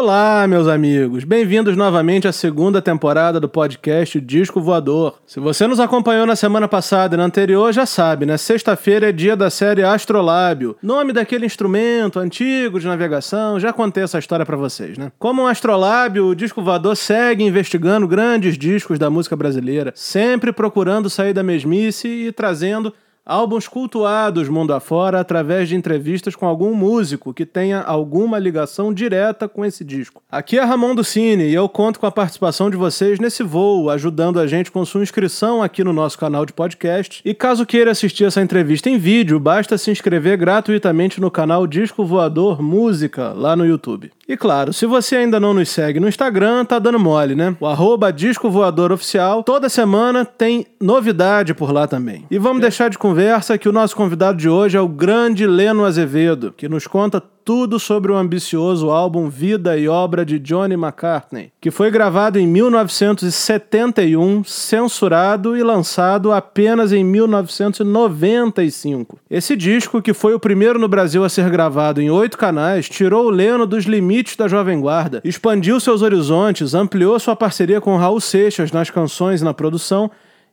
Olá, meus amigos. Bem-vindos novamente à segunda temporada do podcast Disco Voador. Se você nos acompanhou na semana passada e na anterior, já sabe, né? Sexta-feira é dia da série Astrolábio, nome daquele instrumento antigo de navegação. Já contei essa história para vocês, né? Como um astrolábio, o Disco Voador segue investigando grandes discos da música brasileira, sempre procurando sair da mesmice e trazendo álbuns cultuados mundo afora através de entrevistas com algum músico que tenha alguma ligação direta com esse disco. Aqui é Ramon do Cine e eu conto com a participação de vocês nesse voo, ajudando a gente com sua inscrição aqui no nosso canal de podcast. E caso queira assistir essa entrevista em vídeo, basta se inscrever gratuitamente no canal Disco Voador Música lá no YouTube. E claro, se você ainda não nos segue no Instagram, tá dando mole, né? O arroba Disco Voador Oficial, toda semana tem novidade por lá também. E vamos é. deixar de conversar conversa que o nosso convidado de hoje é o grande Leno Azevedo, que nos conta tudo sobre o ambicioso álbum Vida e Obra de Johnny McCartney, que foi gravado em 1971, censurado e lançado apenas em 1995. Esse disco, que foi o primeiro no Brasil a ser gravado em oito canais, tirou o Leno dos limites da Jovem Guarda, expandiu seus horizontes, ampliou sua parceria com Raul Seixas nas canções e na produção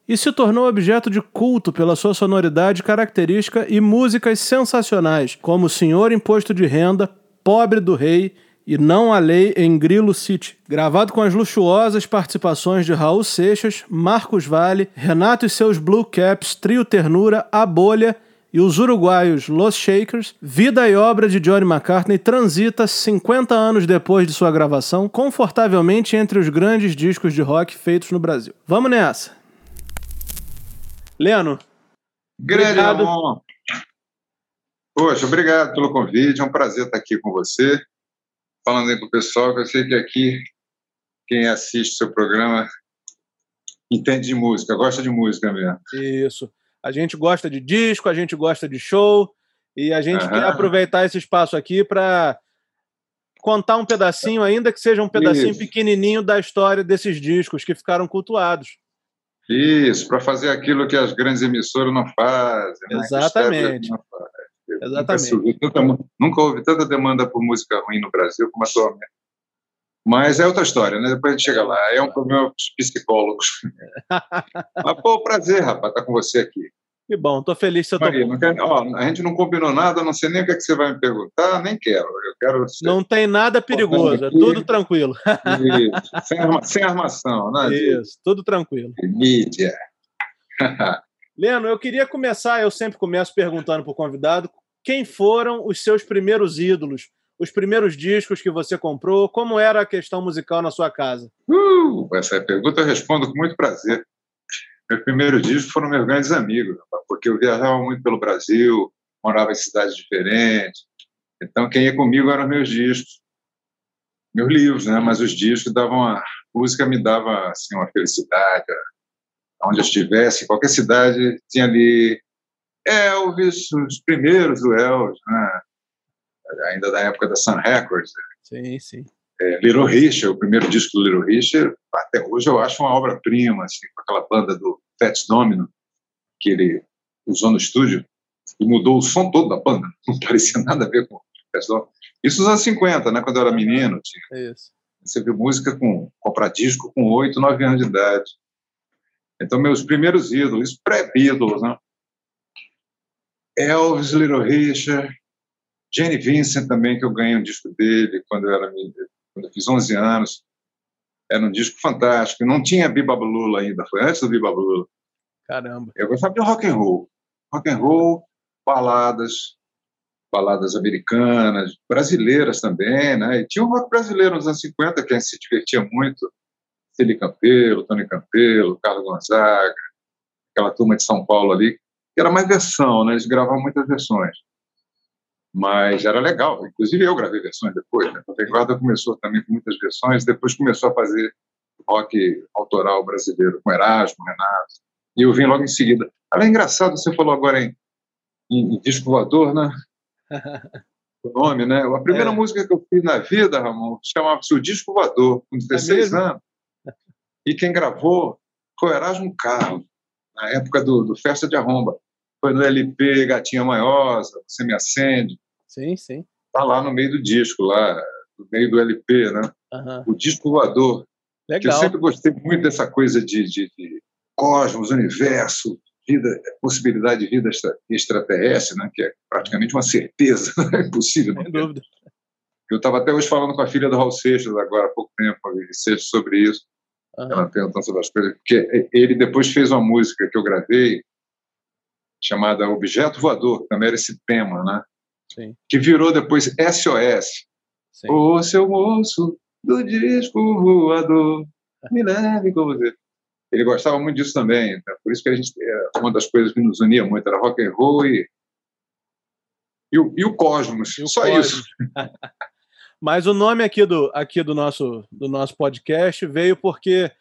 e se tornou objeto de culto pela sua sonoridade característica e músicas sensacionais, como Senhor Imposto de Renda, Pobre do Rei e Não a Lei em Grilo City, gravado com as luxuosas participações de Raul Seixas, Marcos Vale, Renato e seus Blue Caps, Trio Ternura, A Bolha e os uruguaios Los Shakers, vida e obra de Johnny McCartney transita 50 anos depois de sua gravação, confortavelmente entre os grandes discos de rock feitos no Brasil. Vamos nessa! Leno. Grande obrigado. Poxa, obrigado pelo convite. É um prazer estar aqui com você, falando aí com o pessoal, que eu sei que aqui quem assiste o seu programa entende de música, gosta de música mesmo. Isso. A gente gosta de disco, a gente gosta de show, e a gente quer aproveitar esse espaço aqui para contar um pedacinho, ainda que seja um pedacinho Isso. pequenininho da história desses discos que ficaram cultuados. Isso, para fazer aquilo que as grandes emissoras não fazem. Né? Exatamente. Não faz. Exatamente. Nunca, tanta, nunca houve tanta demanda por música ruim no Brasil como atualmente. Mas é outra história, né? Depois a gente chega lá. É um problema dos psicólogos. Mas, pô, prazer, rapaz, estar tá com você aqui. Que bom, estou feliz que você está ó, A gente não combinou nada, não sei nem o que, é que você vai me perguntar, nem quero. Eu quero não tem nada perigoso, é tudo tranquilo. Isso, sem, arma, sem armação, né? Isso, tudo tranquilo. Mídia. Leno, eu queria começar, eu sempre começo perguntando para o convidado, quem foram os seus primeiros ídolos, os primeiros discos que você comprou, como era a questão musical na sua casa? Uh, essa pergunta eu respondo com muito prazer. Meu primeiro disco foram meus grandes amigos, porque eu viajava muito pelo Brasil, morava em cidades diferentes. Então, quem ia comigo eram meus discos, meus livros, né? Mas os discos davam a música me dava assim uma felicidade. Onde eu estivesse, qualquer cidade tinha ali Elvis, os primeiros do Elvis, né? Ainda da época da Sun Records. Sim, sim é, Little Richard, o primeiro disco do Little Richard, até hoje eu acho uma obra-prima, assim, com aquela banda do Fats Domino, que ele usou no estúdio, e mudou o som todo da banda, não parecia nada a ver com o Fats Domino. Isso nos anos 50, né, quando eu era menino. Tinha, Isso. Você viu música com, comprar disco com 8, 9 anos de idade. Então, meus primeiros ídolos, pré-Beatles, né? Elvis, Little Richard, Jenny Vincent também, que eu ganhei um disco dele quando eu era quando eu fiz 11 anos. Era um disco fantástico. Não tinha Biba Lula ainda, foi antes do Biba Lula. Caramba. Eu gostava de rock and roll. Rock and roll, baladas, baladas americanas, brasileiras também, né? E tinha um rock brasileiro nos anos 50 que a gente se divertia muito. Celi Campelo, Tony Campelo, Carlos Gonzaga, aquela turma de São Paulo ali, que era mais versão, né? Eles gravavam muitas versões mas era legal. Inclusive eu gravei versões depois. Né? A Guarda começou também com muitas versões, depois começou a fazer rock autoral brasileiro com Erasmo, Renato, e eu vim logo em seguida. Ela é engraçado, você falou agora em, em, em disco voador, né? o nome, né? A primeira é. música que eu fiz na vida, Ramon, chamava-se O Disco Voador, com 16 é anos. E quem gravou foi Erasmo Carlos, na época do, do Festa de Arromba. Foi no LP Gatinha Maiosa, Você Me Acende, Sim, sim. Tá lá no meio do disco, lá. do meio do LP, né? Uhum. O disco voador. Legal. eu sempre gostei muito dessa coisa de, de, de cosmos, universo, vida, possibilidade de vida extraterrestre, né? que é praticamente uma certeza, é impossível. Sem dúvida. Eu estava até hoje falando com a filha do Raul Seixas, agora há pouco tempo, Seixas, sobre isso. Uhum. Ela perguntando sobre as coisas. Porque ele depois fez uma música que eu gravei, chamada Objeto Voador, também era esse tema, né? Sim. Que virou depois SOS. Sim. O seu moço do disco voador, me leve com você. Ele gostava muito disso também, então, por isso que a gente, é, uma das coisas que nos unia muito era rock and roll e, e, o, e o Cosmos, e o só Cosmos. isso. Mas o nome aqui do, aqui do, nosso, do nosso podcast veio porque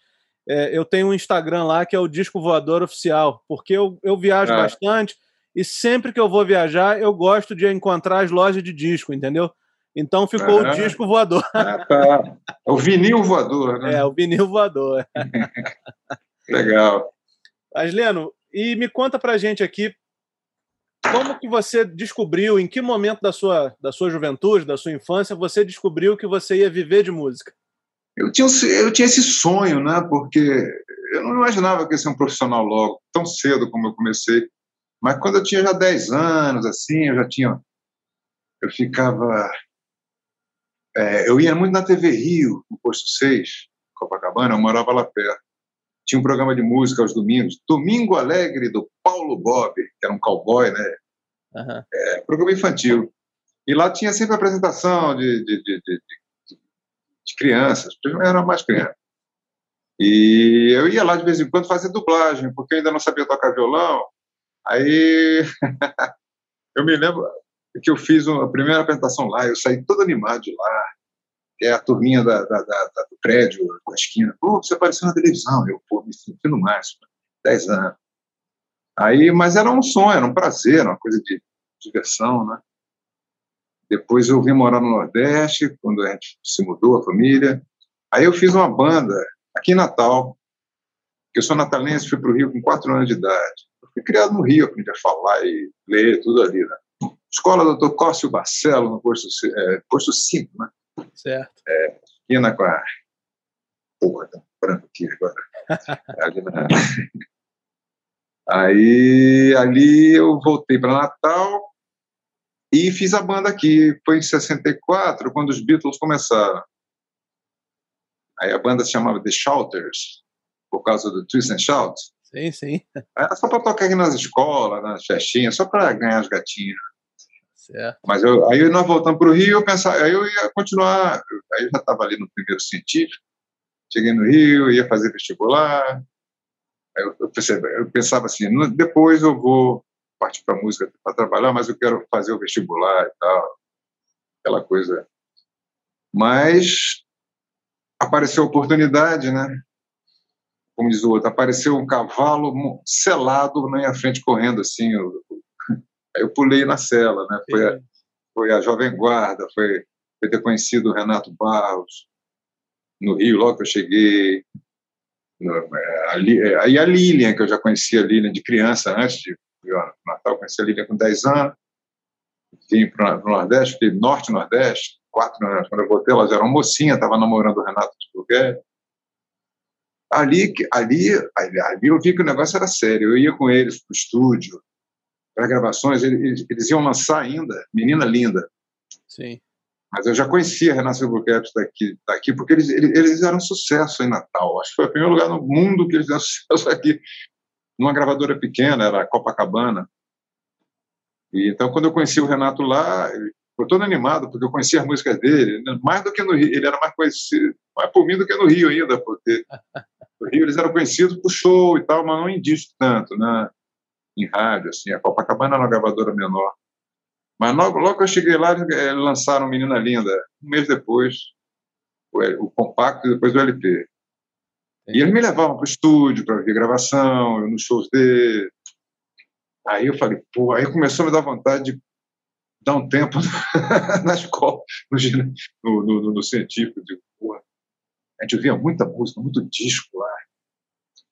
é, eu tenho um Instagram lá que é o Disco Voador Oficial, porque eu, eu viajo ah. bastante e sempre que eu vou viajar eu gosto de encontrar as lojas de disco, entendeu? Então ficou ah. o disco voador. Ah, tá. O vinil voador, né? É, o vinil voador. Legal. Mas, Leno, e me conta pra gente aqui como que você descobriu, em que momento da sua, da sua juventude, da sua infância, você descobriu que você ia viver de música? Eu tinha, eu tinha esse sonho, né? Porque eu não imaginava que ia ser um profissional logo, tão cedo como eu comecei. Mas quando eu tinha já 10 anos, assim, eu já tinha. Eu ficava. É, eu ia muito na TV Rio, no Posto 6, Copacabana, eu morava lá perto. Tinha um programa de música aos domingos, Domingo Alegre, do Paulo Bob, que era um cowboy, né? Uhum. É, programa infantil. E lá tinha sempre apresentação de, de, de, de de crianças, eu era mais criança. E eu ia lá de vez em quando fazer dublagem, porque eu ainda não sabia tocar violão. Aí eu me lembro que eu fiz a primeira apresentação lá, eu saí todo animado de lá, que é a turminha da, da, da, do prédio, da esquina. Pô, você apareceu na televisão. Eu, pô, me sentindo máximo, 10 anos. Aí, mas era um sonho, era um prazer, uma coisa de diversão, né? Depois eu vim morar no Nordeste, quando a gente se mudou, a família. Aí eu fiz uma banda aqui em Natal, eu sou natalense, fui para o Rio com quatro anos de idade. Fui criado no Rio, aprendi a falar e ler, tudo ali, né? Escola Doutor Cóssio Barcelo, no posto, é, posto 5, né? Certo. É, esquina com a... Porra, tá branco aqui agora. ali na... Aí, ali eu voltei para Natal, e fiz a banda aqui. Foi em 64, quando os Beatles começaram. Aí a banda se chamava The Shouters, por causa do Twist and Shout. Sim, sim. Era só para tocar aqui nas escolas, nas festinhas, só para ganhar as gatinhas. Certo. Mas eu, aí nós voltamos para o Rio, eu pensava, aí eu ia continuar, aí eu já estava ali no primeiro científico, cheguei no Rio, ia fazer vestibular, aí eu, eu, pensava, eu pensava assim, depois eu vou partir para música para trabalhar, mas eu quero fazer o vestibular e tal, aquela coisa. Mas apareceu a oportunidade, né? Como diz o outro, apareceu um cavalo selado na minha frente correndo assim. Eu, eu pulei na cela, né? Foi a, foi a Jovem Guarda, foi, foi ter conhecido o Renato Barros no Rio, logo que eu cheguei. É, aí a Lilian, que eu já conhecia a Lilian de criança, antes de Natal, conheci a Lívia com 10 anos, vim para o Nordeste, fiquei Norte Nordeste, quatro anos. Quando eu voltei, ela já era uma mocinha, estava namorando o Renato de Burguer. Ali, ali, ali, ali eu vi que o negócio era sério. Eu ia com eles para o estúdio, para gravações, eles, eles, iam lançar ainda Menina Linda. Sim. Mas eu já conhecia Renato Silvercat daqui, daqui porque eles, eles, eles eram sucesso em Natal. Acho que foi o primeiro lugar no mundo que eles fizeram sucesso aqui numa gravadora pequena, era Copacabana. E então, quando eu conheci o Renato lá, eu todo animado, porque eu conhecia as músicas dele, mais do que no Rio, ele era mais conhecido, mais por mim do que no Rio ainda, porque no Rio eles eram conhecidos por show e tal, mas não em disco tanto, né? em rádio, assim, a Copacabana era uma gravadora menor. Mas logo, logo que eu cheguei lá, eles eh, lançaram Menina Linda, um mês depois, o, o compacto e depois o LP. E eles me levavam para o estúdio para ver gravação, nos shows dele. Aí eu falei, pô, aí começou a me dar vontade de dar um tempo na escola, no, no, no, no científico. De, porra, a gente ouvia muita música, muito disco lá.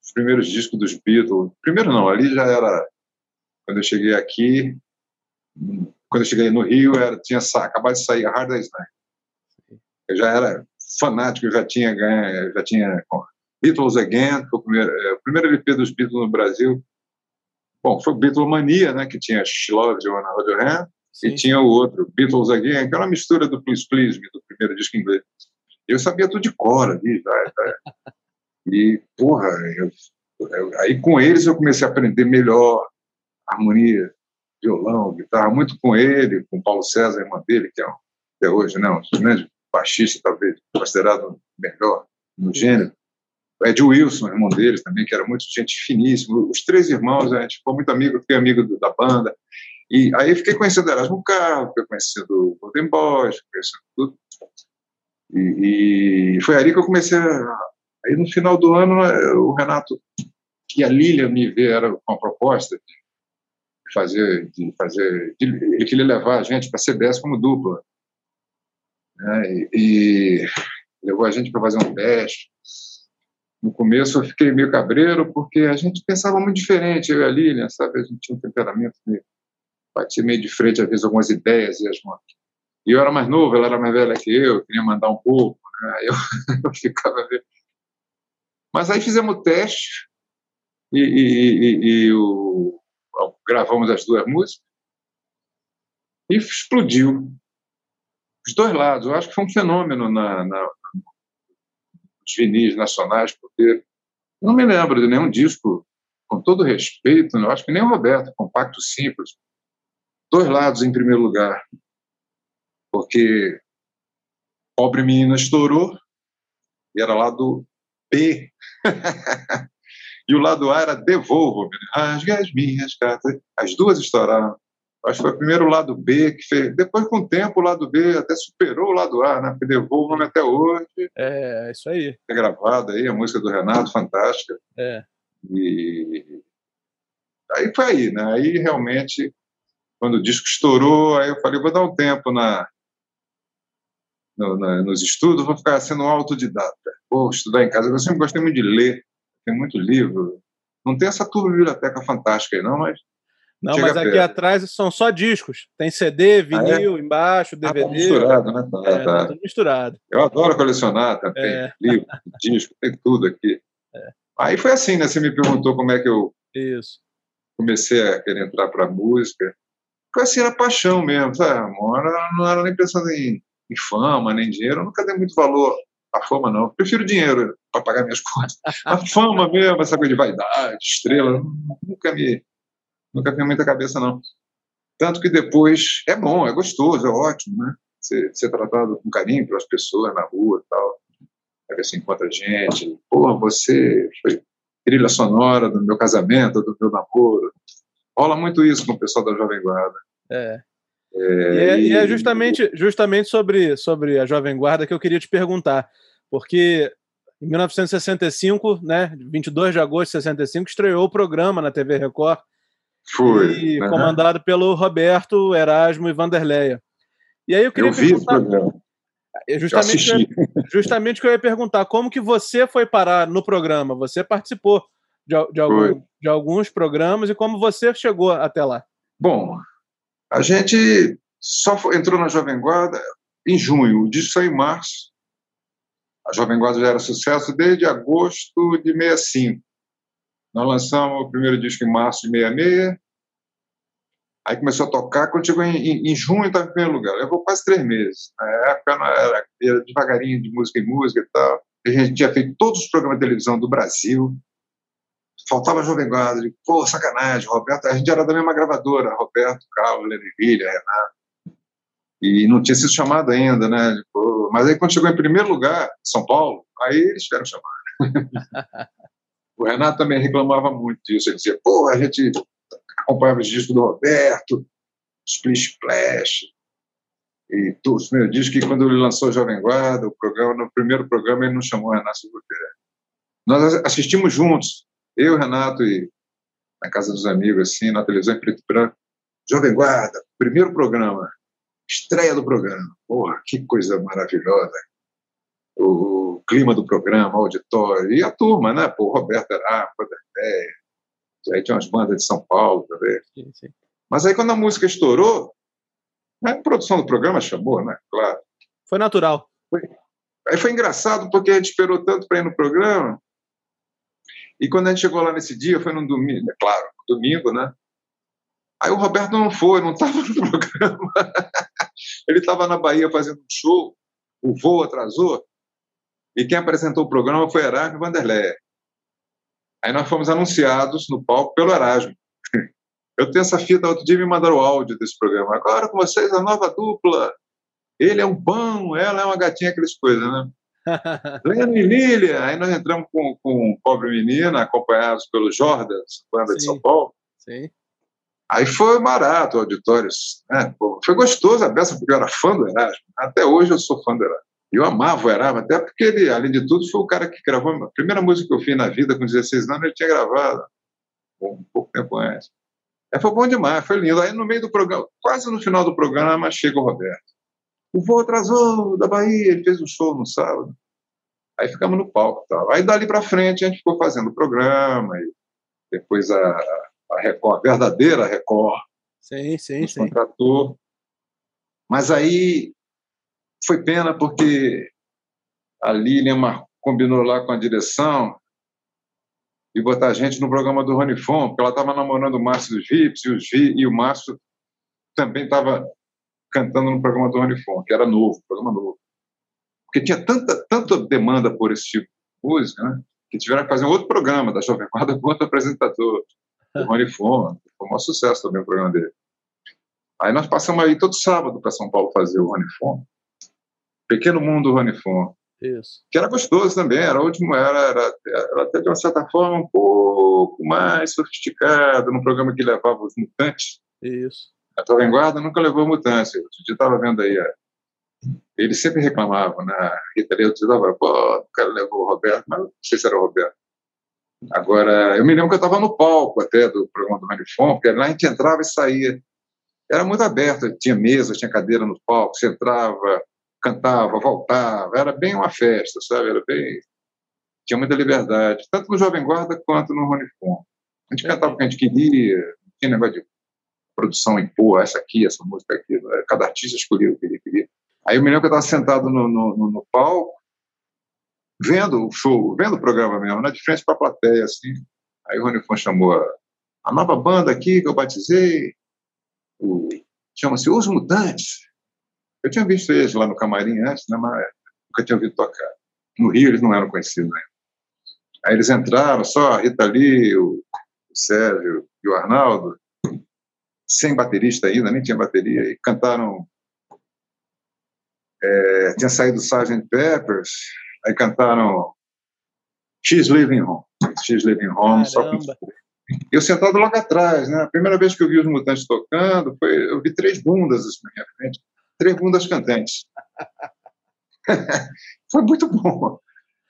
Os primeiros discos dos Beatles. Primeiro não, ali já era. Quando eu cheguei aqui, quando eu cheguei no Rio, era, tinha acabado de sair a Hard Day's Night. Eu já era fanático, eu já tinha ganho, já tinha Beatles Again, foi o primeiro, é, o primeiro LP dos Beatles no Brasil. Bom, foi Beatlemania, né, que tinha She Loves You Sim. e tinha o outro, Beatles Again, que era uma mistura do Please Please Me, do primeiro disco inglês. Eu sabia tudo de cor ali, tá, e, porra, eu, eu, aí com eles eu comecei a aprender melhor harmonia, violão, guitarra, muito com ele, com Paulo César, irmã dele, que é um, até hoje, né, um grande baixista, talvez, considerado melhor no gênero. Ed Wilson, irmão deles também, que era muito gente finíssima. Os três irmãos, a gente ficou muito amigo, fiquei amigo da banda. E aí fiquei conhecendo Erasmo Carlos, fiquei conhecendo o Golden Boys, conhecendo tudo. E, e, foi ali que eu comecei a... Aí no final do ano, o Renato e a Lília me vieram com a proposta de fazer, de fazer, de, ele queria levar a gente para a CBS como dupla. Né? E, e levou a gente para fazer um teste no começo eu fiquei meio cabreiro, porque a gente pensava muito diferente, eu e a Lilian, sabe? A gente tinha um temperamento meio. batia meio de frente, às vezes, algumas ideias. E, as... e eu era mais novo, ela era mais velha que eu, queria mandar um pouco, né? eu, eu ficava. Mas aí fizemos o teste e, e, e, e o... gravamos as duas músicas e explodiu. Os dois lados. Eu acho que foi um fenômeno na, na os vinis nacionais, porque eu não me lembro de nenhum disco, com todo respeito, eu acho que nem o Roberto, compacto simples. Dois lados em primeiro lugar, porque Pobre Menina estourou, e era lado B. e o lado A era Devolvo-me, rasgue as minhas cartas. As duas estouraram. Acho que foi o primeiro lado B que fez. Depois, com o tempo, o lado B até superou o lado A, né? Porque devolvo-me até hoje. É, isso aí. É gravado aí, a música do Renato, fantástica. É. E aí foi aí, né? Aí realmente, quando o disco estourou, aí eu falei, vou dar um tempo na, no, nos estudos, vou ficar sendo autodidata. Vou estudar em casa. Eu sempre gostei muito de ler, tem muito livro. Não tem essa turma biblioteca fantástica aí, não, mas não, mas aqui perto. atrás são só discos. Tem CD, vinil, ah, é? embaixo, DVD. Ah, tá misturado, né? Tá, é, tá. Tudo misturado. Eu adoro colecionar também. É. Livro, disco, tem tudo aqui. É. Aí foi assim, né? Você me perguntou como é que eu Isso. comecei a querer entrar para música. Foi assim, era paixão mesmo, sabe? Não era nem pensando em, em fama, nem dinheiro. Eu nunca dei muito valor à fama, não. Eu prefiro dinheiro para pagar minhas contas. A fama mesmo, essa coisa de vaidade, estrela, nunca me nunca vi muita cabeça, não. Tanto que depois é bom, é gostoso, é ótimo, né? Ser, ser tratado com carinho pelas pessoas na rua e tal. Aí você encontra gente, pô, você foi trilha sonora do meu casamento, do meu namoro. Rola muito isso com o pessoal da Jovem Guarda. É. É, e, é, e é justamente, justamente sobre, sobre a Jovem Guarda que eu queria te perguntar, porque em 1965, né, 22 de agosto de 65, estreou o programa na TV Record foi. E uhum. comandado pelo Roberto, Erasmo e Vanderleia. E aí eu queria eu vi esse programa. É justamente, justamente que eu ia perguntar, como que você foi parar no programa? Você participou de, de, algum, de alguns programas e como você chegou até lá? Bom, a gente só entrou na Jovem Guarda em junho, o disco saiu em março. A Jovem Guarda já era sucesso desde agosto de 65. Nós lançamos o primeiro disco em março de 66. Aí começou a tocar. Quando chegou em, em, em junho, estava em primeiro lugar. Levou quase três meses. Na época, era, era devagarinho, de música em música e tal. A gente tinha feito todos os programas de televisão do Brasil. Faltava Jovem Guarda. De, Pô, sacanagem, Roberto. A gente era da mesma gravadora. Roberto, Carlos, Leniville, Renato. E não tinha sido chamado ainda, né? Tipo, mas aí, quando chegou em primeiro lugar, São Paulo, aí eles tiveram chamado. O Renato também reclamava muito disso. Ele dizia, pô, a gente acompanhava os discos do Roberto, Splish Splash, e todos os meus discos, que quando ele lançou Jovem Guarda, o programa, no primeiro programa ele não chamou o Renato Silveira. Nós assistimos juntos, eu, Renato e na casa dos amigos, assim, na televisão em preto e branco, Jovem Guarda, primeiro programa, estreia do programa. Porra, que coisa maravilhosa o, clima do programa, o auditório, e a turma, né? Pô, Roberto Ará, Vanderlei, aí tinha umas bandas de São Paulo também. Sim, sim. Mas aí quando a música estourou, a produção do programa chamou, né? Claro. Foi natural. Foi, Aí foi engraçado porque a gente esperou tanto para ir no programa. E quando a gente chegou lá nesse dia, foi num domingo, é claro, domingo, né? Aí o Roberto não foi, não estava no programa. Ele estava na Bahia fazendo um show, o voo atrasou, e quem apresentou o programa foi Erasmo Vanderlei. Aí nós fomos anunciados no palco pelo Erasmo. Eu tenho essa fita, outro dia me mandaram o áudio desse programa. Agora com vocês, a nova dupla. Ele é um pão, ela é uma gatinha, aquelas coisas, né? Leno e Lília. Aí nós entramos com, com Pobre Menina, acompanhados pelo Jordan, banda Sim. de São Paulo. Sim. Aí foi barato o auditório. Né? foi gostoso a beça, porque eu era fã do Erasmo. Até hoje eu sou fã do Erasmo. Eu amava o Erasmo, até porque ele, além de tudo, foi o cara que gravou a primeira música que eu fiz na vida, com 16 anos, ele tinha gravado. Um pouco tempo antes. Aí foi bom demais, foi lindo. Aí no meio do programa, quase no final do programa, chega o Roberto. O voo atrasou da Bahia, ele fez um show no sábado. Aí ficamos no palco. Tal. Aí dali para frente a gente ficou fazendo o programa, e depois a, a Record, a verdadeira Record, sim, sim, nos sim. contratou. Mas aí foi pena porque a Lilian combinou lá com a direção e botar a gente no programa do Rony Fon, porque ela estava namorando o Márcio dos Vips e, os Vi, e o Márcio também estava cantando no programa do Rony Fon, que era novo, programa novo. Porque tinha tanta, tanta demanda por esse tipo de música, né? que tiveram que fazer um outro programa da Jovem Guarda com outro apresentador, o Rony Fon. Foi um maior sucesso também o programa dele. Aí nós passamos aí todo sábado para São Paulo fazer o Rony Fon. Pequeno Mundo do Rony Fon. Isso. Que era gostoso também, era último, era, era, era, até de uma certa forma um pouco mais sofisticado, num programa que levava os mutantes. Isso. A Jovem Guarda nunca levou mutantes. Eu estava vendo aí, é, ele sempre reclamava, né? A Rita Lee dizia, pô, o cara levou o Roberto, mas não sei se era o Roberto. Agora, eu me lembro que eu estava no palco até do programa do Manifon, porque lá a gente entrava e saía. Era muito aberto, tinha mesa, tinha cadeira no palco, você entrava, cantava, voltava, era bem uma festa, sabe? Era bem. Tinha muita liberdade, tanto no Jovem Guarda quanto no Rony Fon. A gente cantava o que a gente queria, não tinha negócio de produção impor essa aqui, essa música aqui. Né? Cada artista escolhia o que ele queria. Aí eu me lembro que eu estava sentado no, no, no, palco, vendo o show, vendo o programa mesmo, né? de frente para a plateia, assim. Aí o Rony Fon chamou a, a nova banda aqui que eu batizei, chama-se Os Mutantes. Eu tinha visto eles lá no camarim antes, né, mas nunca tinha ouvido tocar. No Rio eles não eram conhecidos ainda. Aí eles entraram, só a Rita Lee, o, Sérgio e o Arnaldo, sem baterista ainda, nem tinha bateria, e cantaram. É, tinha saído Sgt. Peppers, aí cantaram She's Living Home. She's Living Home, Caramba. só com eu sentado logo atrás, né? A primeira vez que eu vi os Mutantes tocando, foi, eu vi três bundas assim, na minha frente três bundas cantantes. Foi muito bom.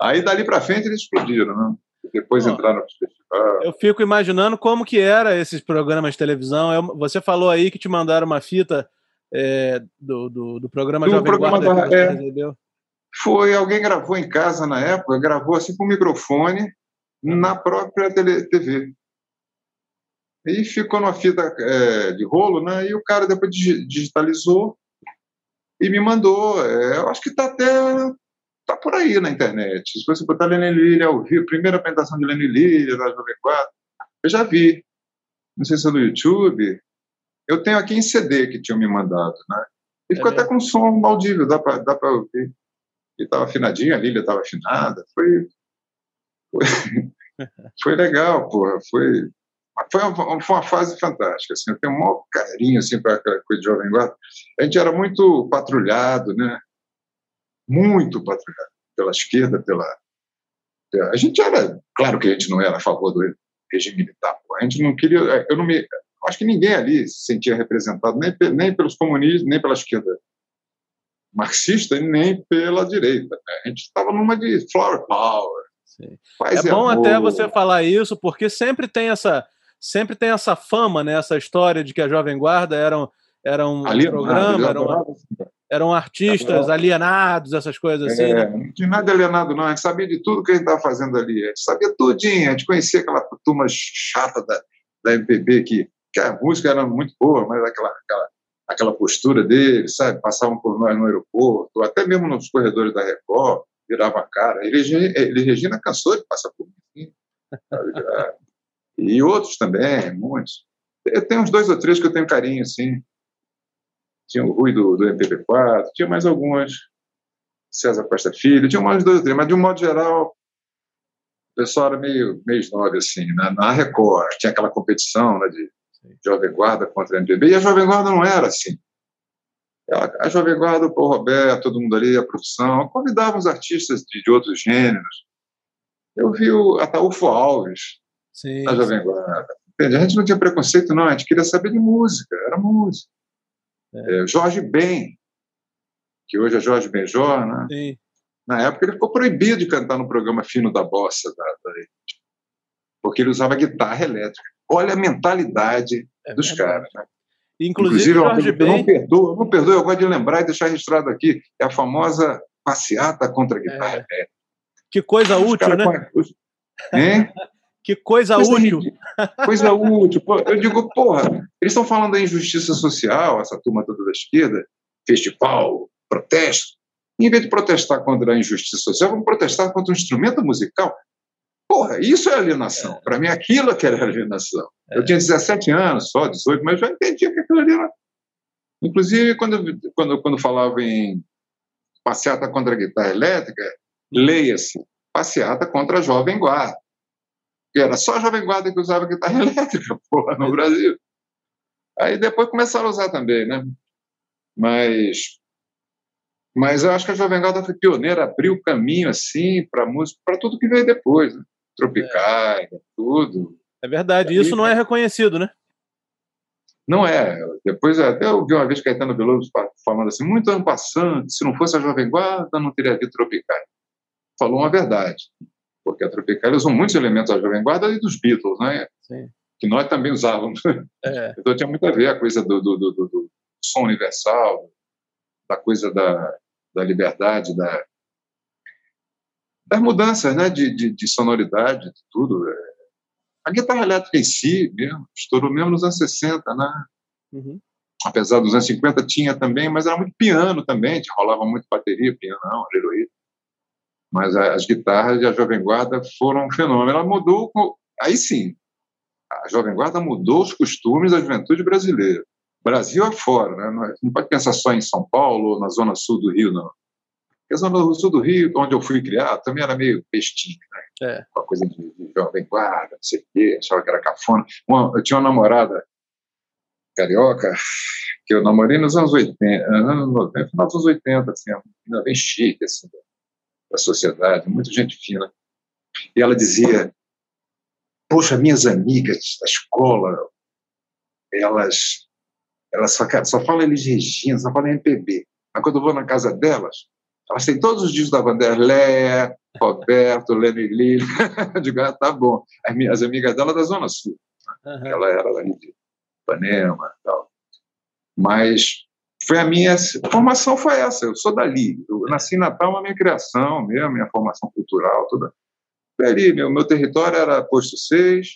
Aí dali para frente eles explodiram, né? Depois entraram no festival. Eu fico imaginando como que era esses programas de televisão. Eu, você falou aí que te mandaram uma fita é, do, do, do, programa do Jovem programa Guarda da, é, Foi, alguém gravou em casa na época, gravou assim com microfone na própria tele, TV. E ficou numa fita é, de rolo, né? E o cara depois digitalizou e me mandou. É, eu acho que está até tá por aí na internet. Se você botar Lenny Lília ao vivo, primeira apresentação de Lenny Lília da Jovem 4, eu já vi. Não sei se é no YouTube. Eu tenho aqui em CD que tinham me mandado, né? E ficou é até com som audível, dá para dá ouvir. E estava afinadinho, a Lília estava afinada. Foi, foi, foi legal, porra. Foi, foi uma, foi uma fase fantástica. Assim, eu tenho um maior carinho assim, para aquela coisa de Jovem Guarda. A gente era muito patrulhado, né? Muito patrulhado pela esquerda, pela. A gente era. Claro que a gente não era a favor do regime militar. A gente não queria. Eu não me. Acho que ninguém ali se sentia representado, nem, nem pelos comunistas, nem pela esquerda marxista, nem pela direita. Né? A gente estava numa de flower power. É bom amor. até você falar isso, porque sempre tem essa sempre tem essa fama, né, essa história de que a Jovem Guarda eram, eram um programa, eram, eram artistas alienados, essas coisas assim. É, né? Não tinha nada alienado, não. A gente sabia de tudo que a gente estava fazendo ali. A gente sabia tudinho. A gente conhecia aquela turma chata da, da MPB que, que a música era muito boa, mas aquela, aquela, aquela postura dele, sabe? Passavam por nós no aeroporto, até mesmo nos corredores da Record, virava a cara. Ele, ele Regina cansou de passar por mim. E outros também, muitos. Eu tenho uns dois ou três que eu tenho carinho, assim. Tinha o Rui do, do MPP4, tinha mais algumas. César Costa Filho, tinha mais dois ou três, mas de um modo geral, o pessoal era meio, meio snob, assim. Na, na Record, tinha aquela competição né, de Jovem Guarda contra a MPB, e a Jovem Guarda não era assim. A, a Jovem Guarda, o Paulo Roberto, todo mundo ali, a profissão, convidava os artistas de, de outros gêneros. Eu vi o Ataúfo Alves, sim, na Jovem Guarda. Entende? A gente não tinha preconceito, não, a gente queria saber de música, era música. É. É, Jorge Ben, que hoje é Jorge Benjor, né? Sim. Na época ele ficou proibido de cantar no programa Fino da Bossa, da, da, porque ele usava guitarra elétrica. Olha a mentalidade é dos caras. Né? Inclusive, Inclusive Jorge eu, não perdoa, não perdoa, eu gosto de lembrar e deixar registrado aqui, é a famosa passeata contra a guitarra é. elétrica. Que coisa Os útil, né? Hein? Que coisa, coisa útil. Coisa útil. Eu digo, porra, eles estão falando da injustiça social, essa turma toda da esquerda, festival, protesto. Em vez de protestar contra a injustiça social, vamos protestar contra um instrumento musical. Porra, isso é alienação. É. Para mim, aquilo é que era alienação. É. Eu tinha 17 anos, só 18, mas já entendia que aquilo ali era. Inclusive, quando, quando, quando falava em passeata contra a guitarra elétrica, leia-se passeata contra a Jovem Guarda. E era só a Jovem Guarda que usava guitarra elétrica, porra, no Brasil. Aí depois começaram a usar também, né? Mas mas eu acho que a Jovem Guarda foi pioneira, abriu o caminho assim para música, para tudo que veio depois, né? Tropicais, é. tudo. É verdade, isso não é reconhecido, né? Não é. Depois até eu vi uma vez Caetano Veloso falando assim, muito ano passando, se não fosse a Jovem Guarda, não teria havido Tropicais. Falou uma verdade, porque a Tropicais usou muitos elementos da Jovem Guarda e dos Beatles, né? Sim. Que nós também usávamos. É. Então tinha muito a ver a coisa do, do, do, do som universal, da coisa da, da liberdade, da, das mudanças né, de, de, de sonoridade, de tudo. É. A guitarra elétrica em si, mesmo, estourou mesmo nos anos 60, né? Uhum. Apesar dos anos 50 tinha também, mas era muito piano também, rolava muito bateria, piano, não, aleluia. Mas as guitarras e a Jovem Guarda foram um fenômeno. Ela mudou, aí sim, a Jovem Guarda mudou os costumes da juventude brasileira. Brasil afora, né? Não pode pensar só em São Paulo ou na zona sul do Rio, não. Porque a zona sul do Rio, onde eu fui criado, também era meio pestinho, né? É. Uma coisa de, de jovem guarda, não sei o quê, achava que era cafona. Uma, eu tinha uma namorada carioca que eu namorei nos anos 80, anos 90, final dos anos 80, assim, ainda bem chique, assim, da sociedade, muita gente fina. E ela dizia, poxa, minhas amigas da escola, elas elas só, só falam eles Regina, só falam MPB. Mas quando eu vou na casa delas, elas têm todos os discos da Vanderlé, Roberto, Leno e Lili. eu digo, ah, tá bom. As minhas amigas dela da Zona Sul. Uhum. Ela era lá de Ipanema e tal. Mas foi a minha a formação foi essa. Eu sou dali. Eu nasci em Natal, a minha criação mesmo, minha formação cultural, toda. Foi ali. Meu, meu território era Posto 6,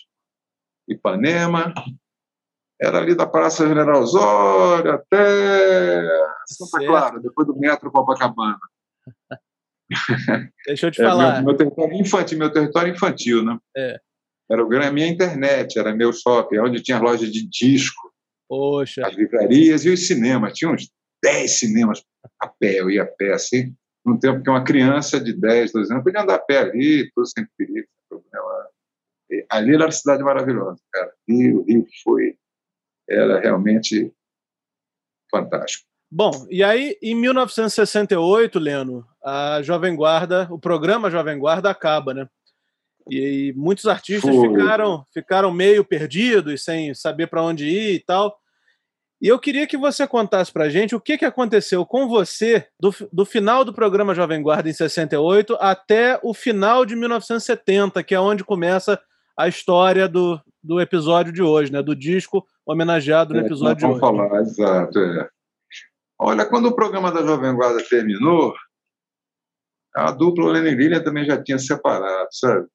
Ipanema, era ali da Praça General Osório até Santa Clara, depois do metro Copacabana. Deixa eu te é, falar. Meu, meu, território infantil, meu território infantil, né? É. Era a minha internet, era meu shopping, onde tinha loja de disco, Poxa. as livrarias e os cinemas. Tinha uns 10 cinemas a pé, eu ia a pé, assim, num tempo que uma criança de 10, 12 anos podia andar a pé ali, tudo sem perigo, sem problema. E ali era uma cidade maravilhosa, cara. E o Rio foi era realmente fantástico. Bom, e aí em 1968, Leno, a Jovem Guarda, o programa Jovem Guarda acaba, né? E, muitos artistas ficaram, ficaram meio perdidos, sem saber para onde ir e tal. E eu queria que você contasse para a gente o que, que aconteceu com você do, do final do programa Jovem Guarda em 68 até o final de 1970, que é onde começa a história do, do episódio de hoje, né? Do disco homenageado no é, episódio de hoje. Vamos falar, exato. É. Olha, quando o programa da Jovem Guarda terminou, a dupla Lenny Lilian também já tinha separado, sabe?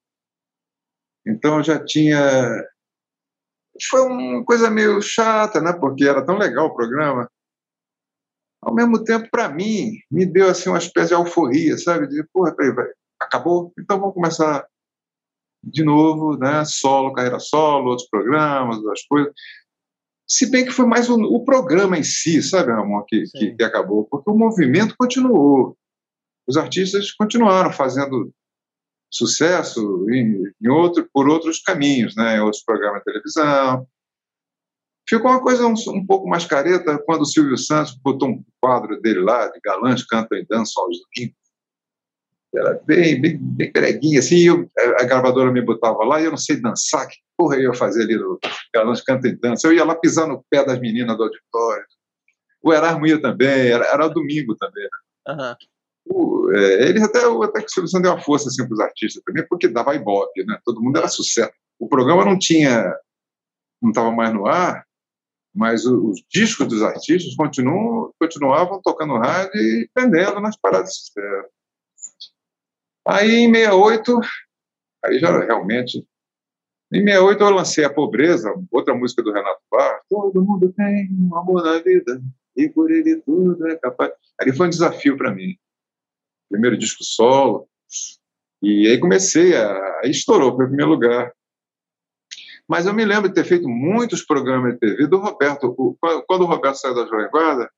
Então já tinha. Foi uma coisa meio chata, né? Porque era tão legal o programa. ao mesmo tempo, para mim, me deu assim uma espécie de euforia, sabe? De, porra, peraí, acabou? Então vamos começar de novo, né? Solo, carreira solo, outros programas, as coisas. Se bem que foi mais o, o programa em si, sabe, Ramon, que, que, que, acabou, porque o movimento continuou. Os artistas continuaram fazendo sucesso em, em outro, por outros caminhos, né? Outros programas de televisão, Ficou uma coisa um, um, pouco mais careta quando o Silvio Santos botou um quadro dele lá, de galãs, canta e dança aos domingos. Era bem, bem, bem breguinha, assim, eu, a gravadora me botava lá e eu não sei dançar, que porra eu ia fazer ali no galãs, canta e dança. Eu ia lá pisar no pé das meninas do auditório. O Erasmo ia também, era, era domingo também. Né? Uhum. O, é, eles até, até que o Silvio Santos deu uma força assim, para os artistas também, porque dava ibope, né? todo mundo era sucesso. O programa não tinha, não estava mais no ar, mas os discos dos artistas continuam, continuavam tocando rádio e vendendo nas paradas. Aí, em 68, aí já realmente. Em 68 eu lancei A Pobreza, outra música do Renato Barros. Todo mundo tem um amor na vida e por ele tudo é capaz. Ali foi um desafio para mim. Primeiro disco solo. E aí comecei a. Aí estourou, foi o primeiro lugar. Mas eu me lembro de ter feito muitos programas de TV do Roberto. Quando o Roberto saiu da Jovem Guarda,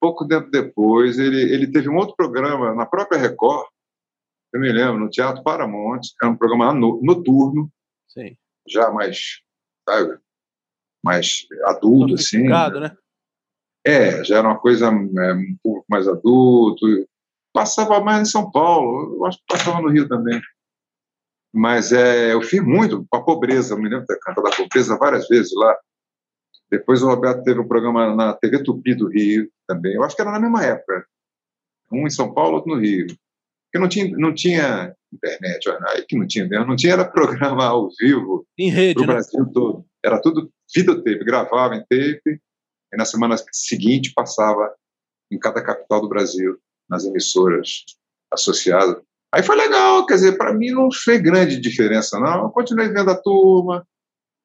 pouco tempo depois, ele, ele teve um outro programa na própria Record, eu me lembro, no Teatro Paramount, era um programa noturno, Sim. já mais, sabe, mais adulto, assim. né? É, já era uma coisa é, um pouco mais adulto. Passava mais em São Paulo, eu acho que passava no Rio também. Mas é, eu fiz muito com a pobreza, eu me lembro de ter cantado a pobreza várias vezes lá. Depois o Roberto teve um programa na TV Tupi do Rio também. Eu acho que era na mesma época. Um em São Paulo, outro no Rio. Porque não tinha, não tinha internet, aí que não tinha mesmo, não tinha era programa ao vivo rede, no né? Brasil todo. Era tudo videotape, gravava em tape, e na semana seguinte passava em cada capital do Brasil, nas emissoras associadas. Aí foi legal, quer dizer, para mim não fez grande diferença, não. Eu continuei vendo a turma,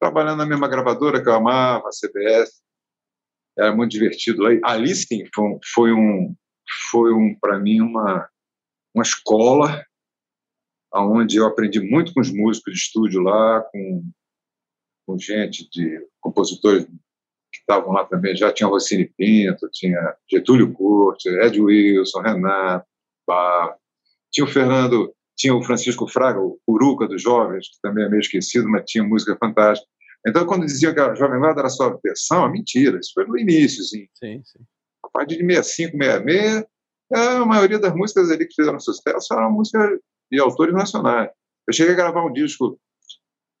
trabalhando na mesma gravadora que eu amava, a CBS. Era muito divertido. Ali sim, foi foi um, foi um para mim uma, uma escola onde eu aprendi muito com os músicos de estúdio lá, com, com gente de compositores estavam lá também. Já tinha Rossini Pinto, tinha Getúlio Curti, Ed Wilson, Renato, Barro, tinha o Fernando, tinha o Francisco Fraga, o Uruca dos Jovens, que também é meio esquecido, mas tinha música fantástica. Então, quando diziam que a Jovem Guarda era só versão, é mentira, isso foi no início, sim. Sim, sim. A partir de 65, 66, a maioria das músicas ali que fizeram sucesso eram músicas de autores nacionais. Eu cheguei a gravar um disco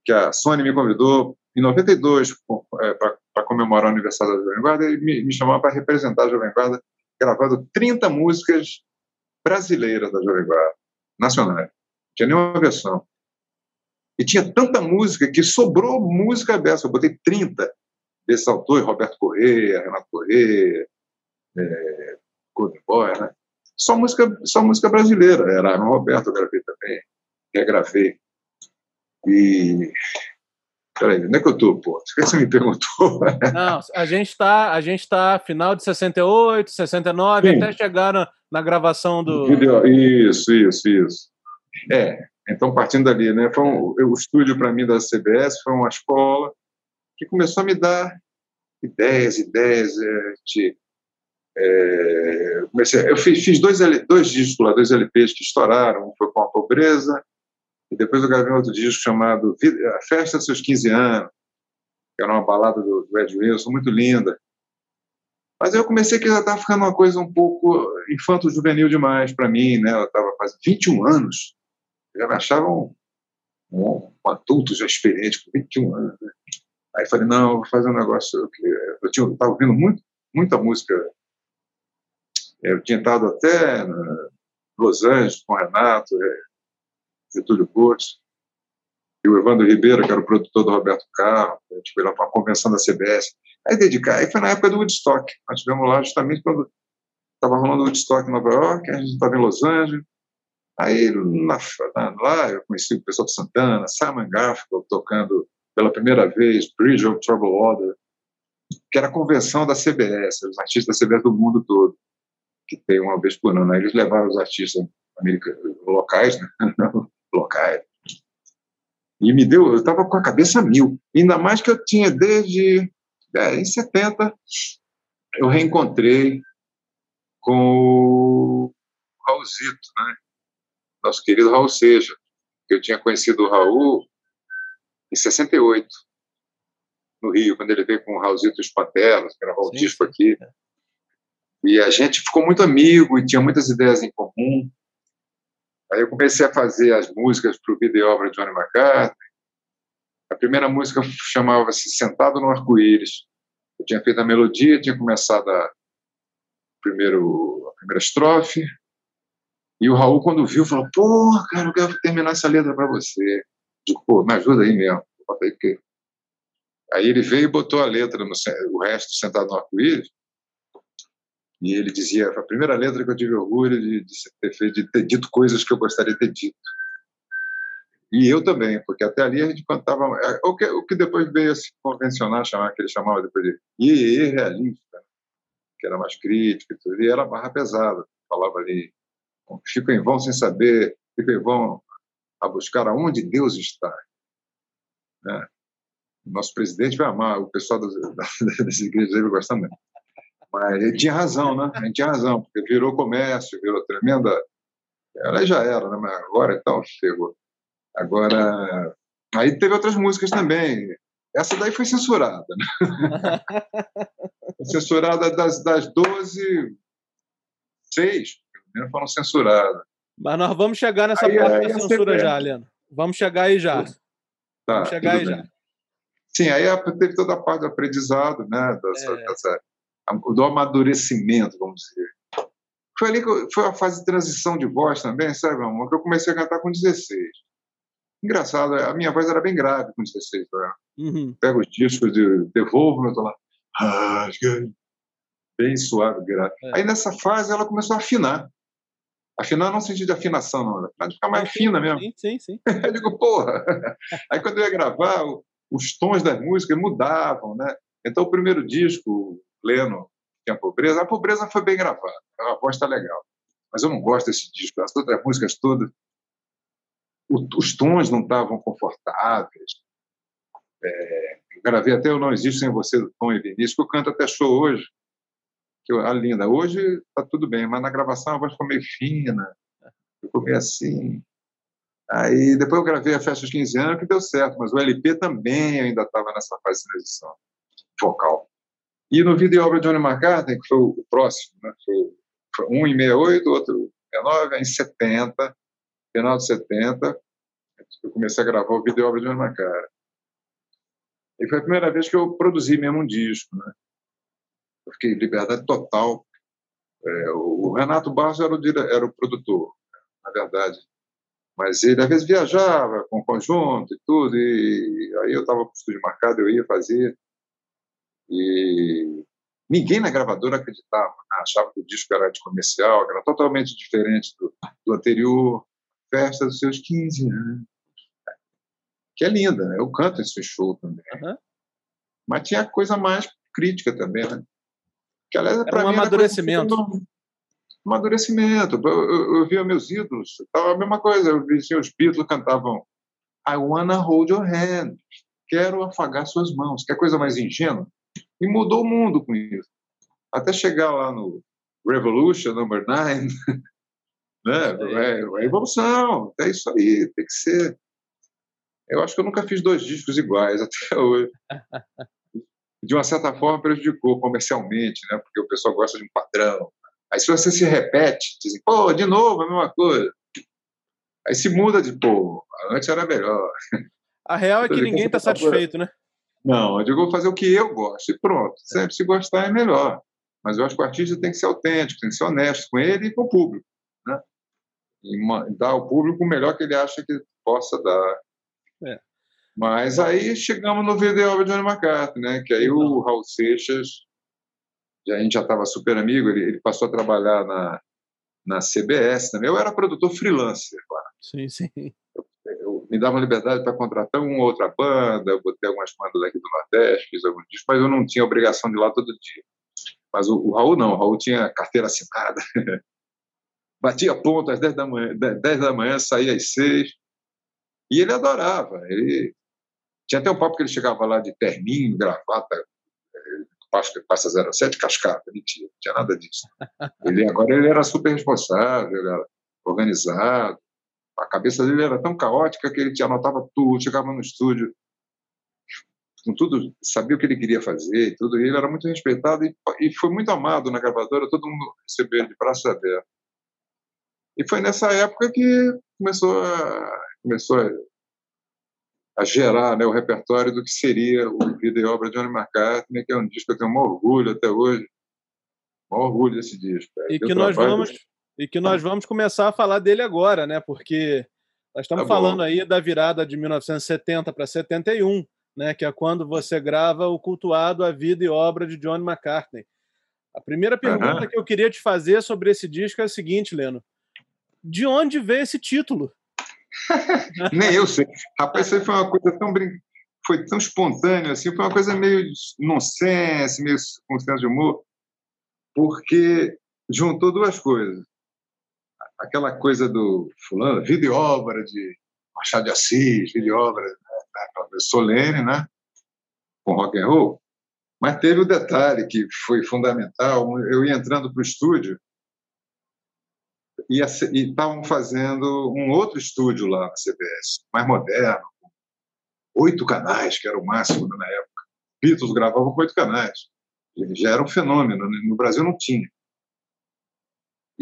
que a Sony me convidou em 92 é, para comemorar o aniversário da Jovem Guarda e me, me chamou para representar a Jovem Guarda, gravando 30 músicas brasileira da Jovem Guarda, nacional. Não tinha nenhuma versão. E tinha tanta música que sobrou música dessa. Eu botei 30 desses autores, Roberto Correia, Renato Correia, é, Boy, né? Só música, só música brasileira. Era no Roberto, eu gravei também, regravei. E Peraí, onde é que eu tô, pô? O que você me perguntou? Não, a gente está a gente tá final de 68, 69, Sim. até chegar na, na gravação do. Isso, isso, isso. É, então partindo dali, né? Foi um, o estúdio para mim da CBS foi uma escola que começou a me dar ideias, ideias. É, de, é, comecei, eu fiz, fiz dois, dois discos lá, dois LPs que estouraram. Um foi com a pobreza e depois eu gravei outro disco chamado A Festa Seus 15 Anos, que era uma balada do, Ed Wilson, muito linda. Mas eu comecei que já estava ficando uma coisa um pouco infanto-juvenil demais para mim, né? Eu estava fazendo 21 anos, já me achava um, um, um, adulto já experiente, com 21 anos. Né? Aí falei, não, eu vou fazer um negócio que eu estava ouvindo muito, muita música. Eu tinha estado até em Los Angeles com o Renato, é, Getúlio Curso, e o Evandro Ribeiro, que era o produtor do Roberto Carlos, a gente foi lá para uma convenção da CBS. Aí dedicar, aí foi na época do Woodstock. Nós estivemos lá justamente quando estava rolando o Woodstock em Nova York, a gente estava em Los Angeles. Aí na, lá eu conheci o pessoal de Santana, Simon Garfunkel tocando pela primeira vez Bridge of Troubled Water, que era a convenção da CBS, os artistas da CBS do mundo todo. que tem uma vez por ano. Aí eles levaram os artistas americanos, locais, né? locais. E me deu, eu estava com a cabeça mil. Ainda mais que eu tinha desde é, em 70 eu reencontrei com o Raulzito, né? Nosso querido Raul Seja. Eu tinha conhecido o Raul em 68, no Rio, quando ele veio com o Raulzito os Pantelas, gravou o disco aqui. E a gente ficou muito amigo e tinha muitas ideias em comum. Aí eu comecei a fazer as músicas para o vídeo obra de Johnny McCartney. A primeira música chamava-se Sentado no Arco-Íris. Eu tinha feito a melodia, tinha começado a, primeiro, a primeira estrofe. E o Raul, quando viu, falou: Pô, cara, eu quero terminar essa letra para você. Digo, pô, me ajuda aí mesmo. Aí ele veio e botou a letra, no, o resto sentado no arco-íris. E ele dizia, a primeira letra que eu tive orgulho de, de, de ter dito coisas que eu gostaria de ter dito. E eu também, porque até ali a gente cantava é, o que, o que depois veio a se convencionar, chamar, que ele chamava depois de iê, realista, que era mais crítico e tudo, e era barra pesada, falava ali, fico em vão sem saber, fico em vão a buscar aonde Deus está. Né? Nosso presidente vai amar, o pessoal das, das igrejas vai gostar muito. Mas ele tinha razão, né? Ele tinha razão, porque virou comércio, virou tremenda. Ela já era, né? Mas agora então chegou. Agora. Aí teve outras músicas também. Essa daí foi censurada, né? censurada das, das 12, seis, pelo foram censuradas. Mas nós vamos chegar nessa aí, parte aí, da censura já, Helena. Vamos chegar aí já. Tá, vamos chegar aí bem. já. Sim, aí teve toda a parte do aprendizado, né? Dessa, é. dessa do amadurecimento, vamos dizer. Foi ali que foi a fase de transição de voz também, sabe, meu amor? Que eu comecei a cantar com 16. Engraçado, a minha voz era bem grave com 16. Né? Uhum. Pego os discos de Devolvo, eu tô lá. Bem suave, grave. É. Aí nessa fase ela começou a afinar. Afinar não no sentido de afinação, não. Mas ficar mais sim, fina mesmo. Sim, sim, sim. eu digo, porra. Aí quando eu ia gravar, os tons das músicas mudavam, né? Então o primeiro disco, pleno, tinha pobreza. A pobreza foi bem gravada, a voz está legal. Mas eu não gosto desse disco. As outras músicas todas, os tons não estavam confortáveis. É, eu gravei até Eu Não Existo Sem Você, do Tom e Vinícius, que eu canto até show hoje. Que eu, linda. Hoje está tudo bem, mas na gravação a voz ficou meio fina, ficou meio assim. Aí depois eu gravei a festa dos 15 anos, que deu certo, mas o LP também ainda estava nessa fase de transição vocal. E no vídeo obra de Johnny McCartney, que foi o próximo, né? foi, um em 68, outro em 69, em 70, final de 70, eu comecei a gravar o vídeo obra de Johnny McCartney. E foi a primeira vez que eu produzi mesmo um disco. Né? Eu fiquei liberdade total. É, o Renato Barros era o, era o produtor, na verdade. Mas ele, às vezes, viajava com o conjunto e tudo, e aí eu estava com o estúdio marcado, eu ia fazer. E ninguém na gravadora acreditava, né? achava que o disco era de comercial, era totalmente diferente do, do anterior. Festa dos seus 15 anos. Que é linda, né? Eu canto esse show também. Uhum. Mas tinha coisa mais crítica também, né? Que, aliás, para um mim, amadurecimento. Era amadurecimento. Eu, eu, eu, via meus ídolos, tava a mesma coisa. Eu via assim, os Beatles cantavam I wanna hold your hand. Quero afagar suas mãos. Que é coisa mais ingênua. E mudou o mundo com isso. Até chegar lá no Revolution Number 9, né? É, é evolução, é isso aí, tem que ser. Eu acho que eu nunca fiz dois discos iguais até hoje. De uma certa forma prejudicou comercialmente, né? Porque o pessoal gosta de um padrão. Aí se você se repete, dizem, pô, de novo a mesma coisa. Aí se muda de, pô, antes era melhor. A real é que ninguém está satisfeito, né? Não, eu digo, vou fazer o que eu gosto e pronto. É. Sempre se gostar é melhor. Mas eu acho que o artista tem que ser autêntico, tem que ser honesto com ele e com o público. Né? E dar ao público o melhor que ele acha que possa dar. É. Mas aí chegamos no vídeo de Johnny McCartney, né? que aí o então. Raul Seixas, a gente já estava super amigo, ele, ele, passou a trabalhar na, na CBS também. Eu era produtor freelancer lá. Sim, sim me dava liberdade para contratar uma ou outra banda, eu botei algumas bandas aqui do Nordeste, fiz alguns discos, mas eu não tinha obrigação de ir lá todo dia. Mas o, o Raul não, o Raul tinha carteira assinada. Batia ponto às 10 da manhã, 10 da manhã saía às 6. E ele adorava. Ele tinha até um papo que ele chegava lá de terninho, gravata, passa 07, cascata, mentira, não tinha nada disso. Ele, agora ele era super responsável, era organizado, a cabeça dele era tão caótica que ele anotava tudo, chegava no estúdio com tudo, sabia o que ele queria fazer e tudo, e ele era muito respeitado e, e foi muito amado na gravadora, todo mundo recebeu ele de braços abertos. E foi nessa época que começou a, começou a, a gerar né, o repertório do que seria o Vida e Obra de Johnny McCartney, que é um disco que eu tenho um orgulho até hoje, um orgulho desse disco. E que nós vamos e que nós vamos começar a falar dele agora, né? Porque nós estamos tá falando aí da virada de 1970 para 71, né? Que é quando você grava o cultuado A Vida e Obra de John McCartney. A primeira pergunta uhum. que eu queria te fazer sobre esse disco é a seguinte, Leno: de onde veio esse título? Nem eu sei. Rapaz, isso aí foi uma coisa tão brin... foi tão espontâneo assim, foi uma coisa meio nonsense, meio com senso de humor, porque juntou duas coisas aquela coisa do fulano, vida e obra de Machado de Assis, vida e obra né, solene, né? Com rock and roll. Mas teve o detalhe que foi fundamental. Eu ia entrando para o estúdio e estavam fazendo um outro estúdio lá na CBS, mais moderno, oito canais, que era o máximo na época. Beatles gravavam com oito canais. Já era um fenômeno. Né? No Brasil não tinha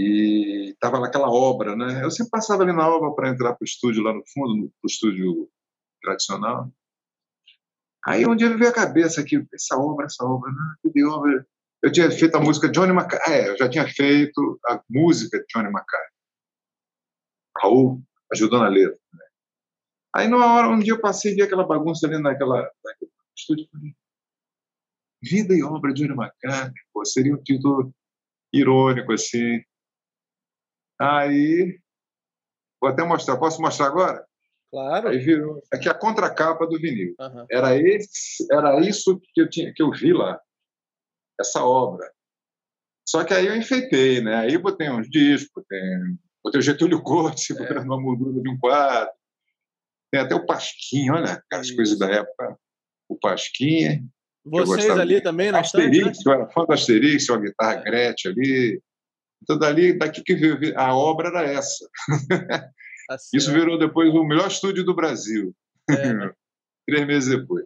e estava naquela obra, né? Eu sempre passava ali na obra para entrar para o estúdio lá no fundo, no estúdio tradicional. Aí um dia me veio a cabeça que essa obra, essa obra, né? que obra. Eu tinha feito a música Johnny McCartney, é, eu já tinha feito a música de Johnny McCartney. Raul ajudou na letra. Né? Aí numa hora, um dia eu passei e vi aquela bagunça ali naquela, naquele estúdio. Vida e obra de Johnny McCartney, pô, seria um título irônico assim. Aí, vou até mostrar, posso mostrar agora? Claro. Aí virou, aqui a contracapa do vinil. Uhum. Era esse, era isso que eu tinha, que eu vi lá, essa obra. Só que aí eu enfeitei, né? Aí botei uns discos, botei, botei o Getúlio Corte, é. uma moldura de um quadro. Tem até o Pasquinha, olha aquelas isso. coisas da época. O Pasquinha. Vocês ali também na Asterix, estante, né? eu era fã do Asterix, uma guitarra é. Gretchen ali. Então, dali, daqui que veio, a obra era essa. Assim, Isso virou depois o melhor estúdio do Brasil. É. Três meses depois.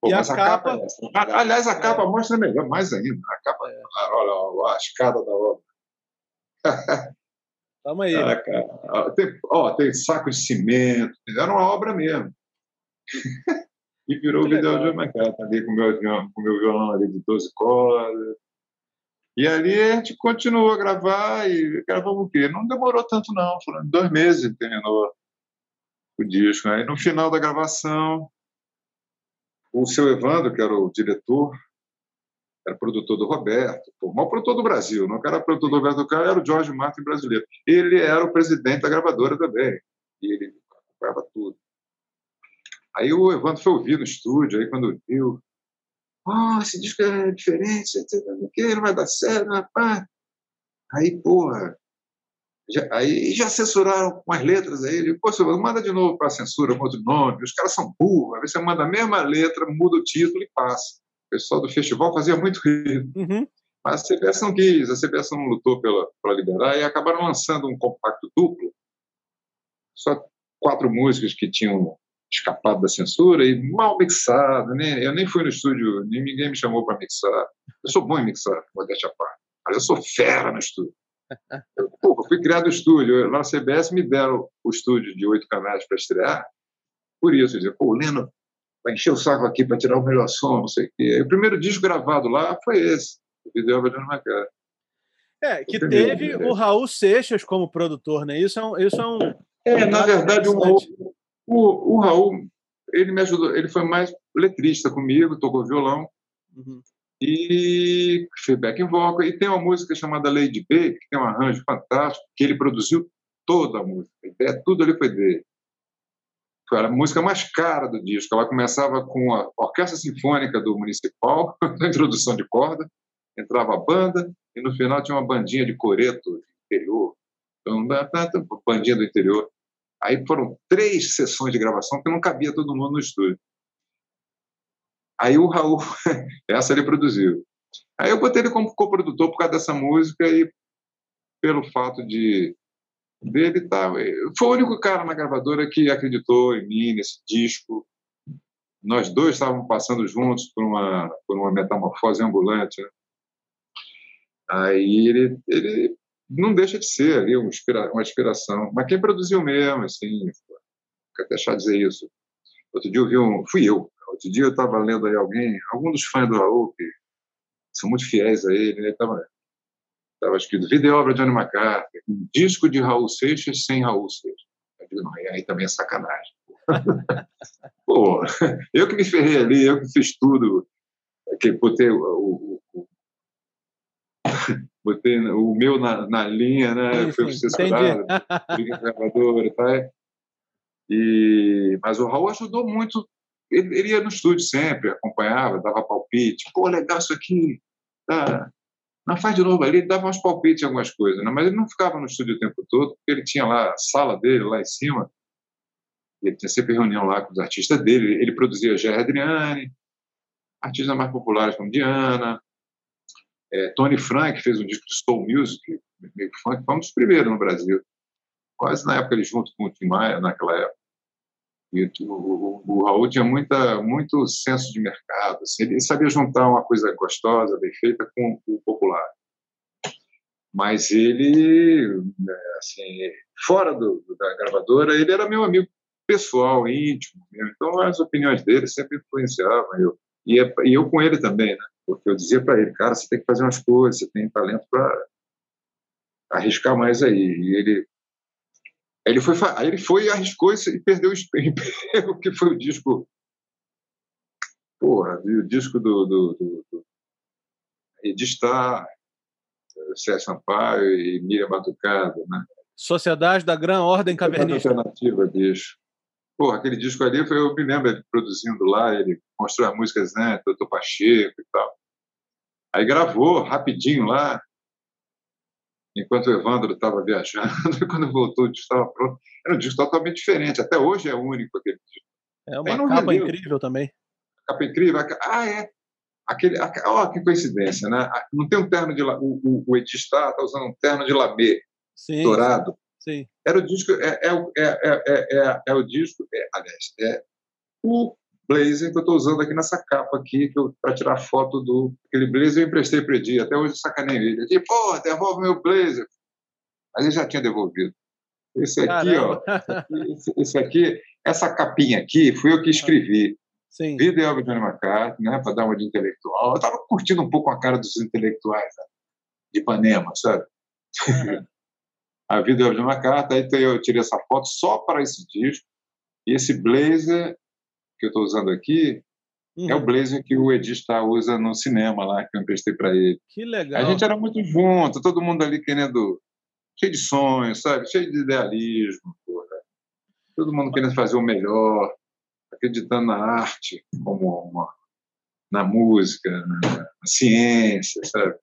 Pô, e a capa... capa é aliás, a é. capa mostra melhor, mais ainda. A capa, é. olha, olha a escada da obra. Tamo aí. Ah, tem, ó, tem saco de cimento. Era uma obra mesmo. e virou o vídeo de Macata ali com meu, com meu violão ali de 12 cordas. E ali a gente continuou a gravar e gravamos o quê? Não demorou tanto não, foram dois meses terminou o disco. Aí no final da gravação, o seu Evandro, que era o diretor, era produtor do Roberto, o maior produtor do Brasil, não era produtor do Roberto Carlos, era o George Martin brasileiro. Ele era o presidente da gravadora também, e ele acompanhava tudo. Aí o Evandro foi ouvir no estúdio, aí quando viu, oh, esse disco é diferente, não vai dar certo, rapaz. Aí, porra, já, aí já censuraram com as letras aí. Ele, pô, manda de novo para a censura com outro nome. Os caras são burros. Aí você manda a mesma letra, muda o título e passa. O pessoal do festival fazia muito isso. Uhum. Mas a CBS não quis, a CBS não lutou pela, para liberar e acabaram lançando um compacto duplo. Só quatro músicas que tinham escapado da censura e mal mixado. Né? Eu nem fui no estúdio, nem ninguém me chamou para mixar. Eu sou bom em mixar, modéstia à parte. Mas eu sou fera no estúdio. Eu, pô, eu fui criado no estúdio. Lá na CBS me deram o estúdio de oito canais para estrear. Por isso, eu dizia, pô, o Leno vai encher o saco aqui para tirar o melhor som, não sei o quê. o primeiro disco gravado lá foi esse, o Video Valendo Macara. É, que teve o Raul Seixas como produtor, né? Isso é um. Isso é, um, é na verdade, um, o, o Raul, ele me ajudou, ele foi mais letrista comigo, tocou violão. Uhum. E fez backing vocal. E tem uma música chamada Lady B, que tem um arranjo fantástico, que ele produziu toda a música. A ideia, tudo ali foi dele. Foi a música mais cara do disco. Ela começava com a Orquestra Sinfônica do Municipal, na introdução de corda. entrava a banda, e no final tinha uma bandinha de coreto do interior. Então, bandinha do interior. Aí foram três sessões de gravação que não cabia todo mundo no estúdio. Aí o Raul, essa ele produziu. Aí eu botei ele como coprodutor por causa dessa música e pelo fato de dele. Tá, foi o único cara na gravadora que acreditou em mim nesse disco. Nós dois estávamos passando juntos por uma por uma metamorfose ambulante. Né? Aí ele, ele não deixa de ser ali uma, inspira, uma inspiração. Mas quem produziu mesmo, assim, quero deixar dizer isso. Outro dia eu vi um, fui eu. Outro dia eu estava lendo aí alguém, algum dos fãs do Raul que são muito fiéis a ele, ele estava estava escrito Vida e Obra de Johnny McCarthy, um disco de Raul Seixas sem Raul Seixas. Eu digo, não, aí também é sacanagem. Pô, eu que me ferrei ali, eu que fiz tudo, que botei o, o, o botei o meu na, na linha, né? Foi censurado, gravadora, tá? E mas o Raul ajudou muito. Ele, ele, ia no estúdio sempre, acompanhava, dava palpite. Pô, legal isso aqui. Tá, não faz de novo ali, ele dava uns palpites em algumas coisas, né? mas ele não ficava no estúdio o tempo todo, porque ele tinha lá a sala dele, lá em cima, ele tinha sempre reunião lá com os artistas dele, ele produzia Jair Adriane, artistas mais populares como Diana, é, Tony Frank fez um disco de soul music, meio funk, foi um dos primeiros no Brasil, quase na época ele junto com o Tim Maia, naquela época. E o, o, o, Raul tinha muita, muito senso de mercado. Assim, ele sabia juntar uma coisa gostosa, bem feita, com o popular. Mas ele, né, assim, fora do, da gravadora, ele era meu amigo pessoal, íntimo. Então, as opiniões dele sempre influenciavam. Eu, e, e eu com ele também, né? Porque eu dizia para ele, cara, você tem que fazer umas coisas, você tem talento para arriscar mais aí. E ele ele foi, aí ele foi e arriscou e perdeu o emprego, que foi o disco. Porra, o disco do, do, do, do Edistar, César Sampaio e Miriam Batucada, né? Sociedade da Gran Ordem Cavernista. Alternativa, bicho. Porra, aquele disco ali, foi, eu me lembro ele produzindo lá, ele mostrou as músicas, né? Doutor Pacheco e tal. Aí gravou rapidinho lá, enquanto o Evandro estava viajando, quando voltou, o disco estava pronto. Era um disco totalmente diferente. Até hoje é único aquele disco. É uma capa incrível também. Capa incrível. Ah, é. Aquele, ó, que coincidência, né? Não tem um terno de. O, o, o está usando um terno de lamê dourado. Sim. Era o disco. É, é, é, é, é, é o disco. É, aliás, é o blazer que eu estou usando aqui nessa capa aqui, para tirar foto do aquele blazer eu emprestei para ele. Até hoje eu sacanei ele. Ele disse, pô, devolve meu blazer. Mas ele já tinha devolvido. Esse aqui, Caramba. ó, esse, esse, aqui, essa capinha aqui, fui eu que escrevi. Sim. Vida e obra de Johnny McCarthy, né, para dar uma de intelectual. Eu estava curtindo um pouco a cara dos intelectuais né, de Ipanema, sabe? Uhum. A vida de Johnny McCarthy, aí eu tirei essa foto só para esse disco. E esse blazer que eu estou usando aqui uhum. é o uhum. blazer que o Edista usa no cinema lá, que eu emprestei para ele. Que legal. A gente era muito junto, todo mundo ali querendo, cheio de sonhos, sabe? Cheio de idealismo, porra. Todo mundo querendo fazer o melhor, acreditando na arte como uma, na música, na, na ciência, sabe?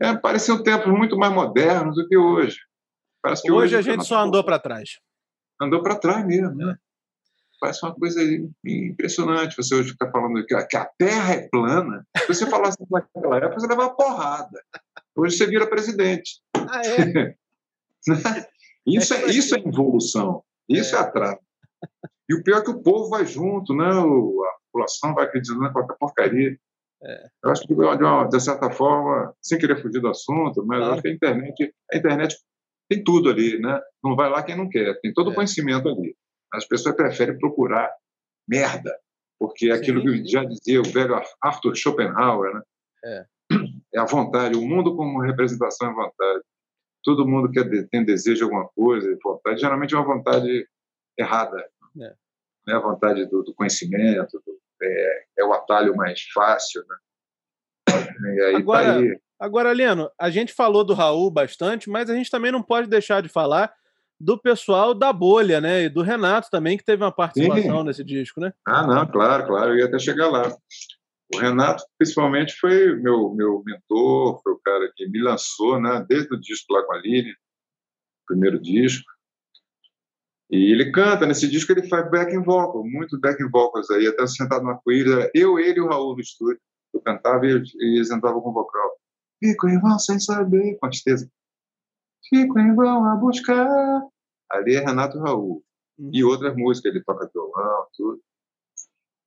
É, pareciam tempos muito mais modernos do que hoje. Parece que hoje, hoje a gente só andou para trás. Andou para trás mesmo, né? Parece uma coisa impressionante você hoje ficar falando que a Terra é plana. Se você falasse naquela época, você leva uma porrada. Hoje você vira presidente. Ah, é? isso, é, isso é evolução. Isso é, é atraso. E o pior é que o povo vai junto, né? a população vai acreditando em qualquer porcaria. É. Eu acho que, de, uma, de certa forma, sem querer fugir do assunto, mas claro. acho que a internet, a internet tem tudo ali, né? Não vai lá quem não quer, tem todo o é. conhecimento ali. As pessoas preferem procurar merda, porque é aquilo que já dizia o velho Arthur Schopenhauer, né? É. é a vontade, o mundo como representação é vontade. Todo mundo quer tem desejo de alguma coisa, vontade, geralmente é uma vontade errada. É. Não é a vontade do, do conhecimento, do, é, é, o atalho mais fácil, né? E aí, tá agora, tá aí... agora, Leno, a gente falou do Raul bastante, mas a gente também não pode deixar de falar do pessoal da bolha, né? E do Renato também, que teve uma participação Sim. nesse disco, né? Ah, não, claro, claro, eu ia até chegar lá. O Renato, principalmente, foi meu meu mentor, foi o cara que me lançou, né, desde o disco lá com a Lili, primeiro disco. E ele canta, nesse disco ele faz backing vocal, muito backing vocals aí, até sentado na coelha, eu, ele e o Raul no estúdio. Eu cantava e, eles entravam com vocal. Fico em vão sem saber, com tristeza. Fico em vão a buscar. Ali é Renato Raul. Uhum. E outras músicas, ele toca violão, tudo.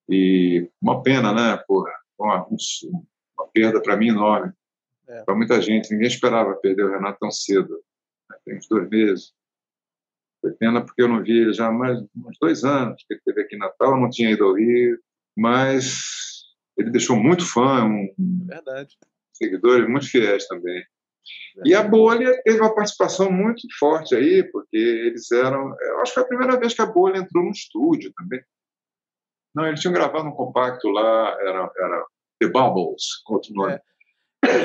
E uma pena, né? Porra, uma, uma perda para mim enorme. É. Para muita gente. Ninguém esperava perder o Renato tão cedo. Né? Tem uns dois meses. Foi pena porque eu não vi ele já há mais uns dois anos que ele esteve aqui em Natal. Eu não tinha ido ao Rio. Mas ele deixou muito fã. Um, Verdade. Seguidores muito fiéis também. E a bolha teve uma participação muito forte aí, porque eles eram. Eu acho que foi a primeira vez que a bolha entrou no estúdio também. Não, eles tinham gravado um compacto lá, era, era The Bubbles, outro nome. É.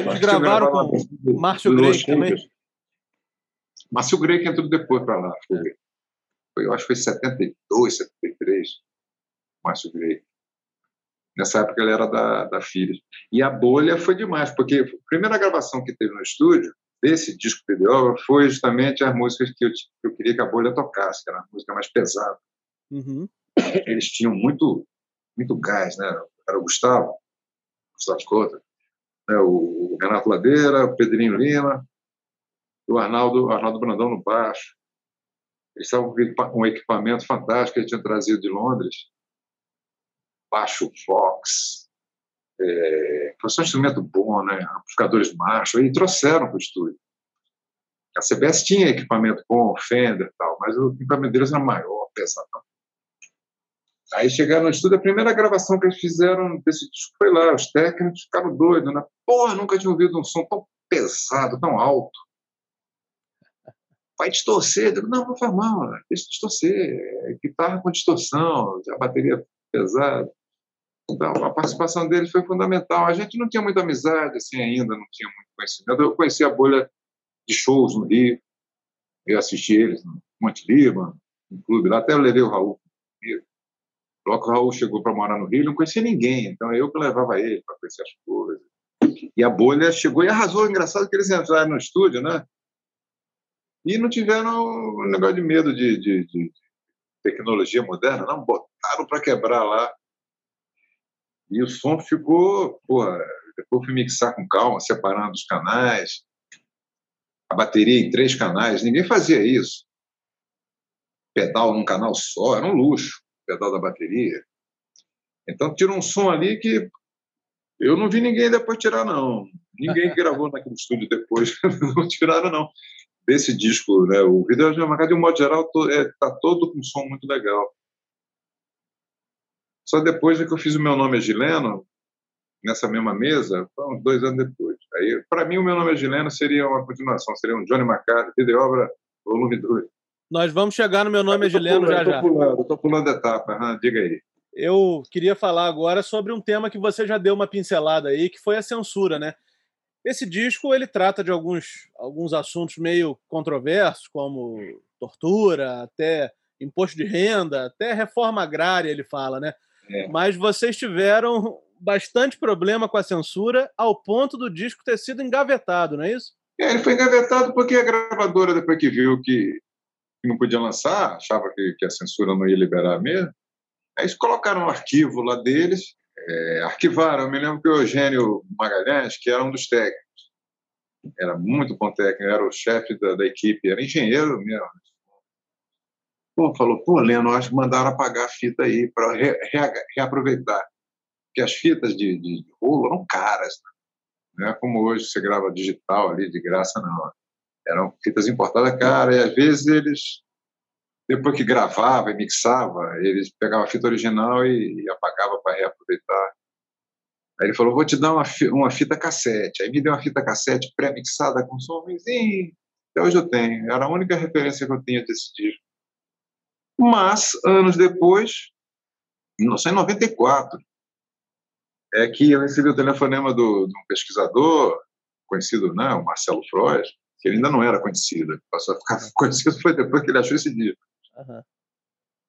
Eles gravaram com Márcio Grey também. Márcio Grey que entrou depois para lá. Foi, é. foi, eu acho que foi 72, 73. Márcio Grey. Nessa época ele era da, da filha. E a bolha foi demais, porque a primeira gravação que teve no estúdio desse disco PDO foi justamente as músicas que eu, que eu queria que a bolha tocasse, que era uma música mais pesada. Uhum eles tinham muito, muito gás, né? Era o Gustavo, Gustavo Scott, né? o Renato Ladeira, o Pedrinho Lima, o Arnaldo, Arnaldo Brandão no baixo. Eles estavam com um equipamento fantástico que eles tinham trazido de Londres. Baixo Fox. É, foi um instrumento bom, né? Amplificadores Marshall. E trouxeram para o estúdio. A CBS tinha equipamento bom, Fender e tal, mas o equipamento deles era maior, pesado. Aí chegaram no estúdio, a primeira gravação que eles fizeram desse disco foi lá, os técnicos ficaram doidos, né? Porra, nunca tinha ouvido um som tão pesado, tão alto. Vai distorcer. Digo, não, não faz mal, deixa distorcer. Guitarra com distorção, a bateria pesada. Então, a participação deles foi fundamental. A gente não tinha muita amizade assim ainda, não tinha muito conhecimento. Eu conheci a bolha de shows no Rio, eu assisti eles no Monte Lima, no clube lá, até eu levei o Raul. Logo o Raul chegou para morar no Rio, não conhecia ninguém, então eu que levava ele para conhecer as coisas. E a bolha chegou e arrasou. Engraçado que eles entraram no estúdio, né? E não tiveram um negócio de medo de, de, de tecnologia moderna, não, botaram para quebrar lá. E o som ficou, porra, depois fui mixar com calma, separando os canais, a bateria em três canais, ninguém fazia isso. Pedal num canal só, era um luxo pedal da bateria. Então tirou um som ali que eu não vi ninguém depois tirar, não. Ninguém gravou naquele estúdio depois, não tiraram, não. Desse disco, né? O vídeo de um modo geral, está é, todo com um som muito legal. Só depois é que eu fiz o meu nome é Gileno, nessa mesma mesa, uns dois anos depois. Aí, para mim, o meu nome é Gileno seria uma continuação, seria um Johnny McCarthy, vida e obra, volume 2. Nós vamos chegar no meu nome é Gileno já já. Pulando, estou pulando a etapa, diga aí. Eu queria falar agora sobre um tema que você já deu uma pincelada aí, que foi a censura, né? Esse disco ele trata de alguns, alguns assuntos meio controversos, como tortura, até imposto de renda, até reforma agrária, ele fala, né? É. Mas vocês tiveram bastante problema com a censura ao ponto do disco ter sido engavetado, não é isso? É, ele foi engavetado porque a gravadora, depois que viu que não podia lançar, achava que, que a censura não ia liberar mesmo. Aí eles colocaram um arquivo lá deles, é, arquivaram. Eu me lembro que o Eugênio Magalhães, que era um dos técnicos, era muito bom técnico, era o chefe da, da equipe, era engenheiro mesmo. Pô, falou, pô, Leno, acho que mandaram apagar a fita aí para re, re, reaproveitar. Porque as fitas de, de, de rolo eram caras. Né? Não é como hoje você grava digital ali de graça, não eram fitas importadas cara, e às vezes eles, depois que gravava e mixava, eles pegavam a fita original e, e apagavam para reaproveitar. Aí ele falou, vou te dar uma, uma fita cassete. Aí me deu uma fita cassete pré-mixada com som ruimzinho. Até hoje eu tenho. Era a única referência que eu tinha desse disco. Mas, anos depois, em 1994, é que eu recebi o telefonema do, de um pesquisador conhecido, né, o Marcelo Frois, que ele ainda não era conhecido. Passou a ficar conhecido foi depois que ele achou esse disco. Uhum.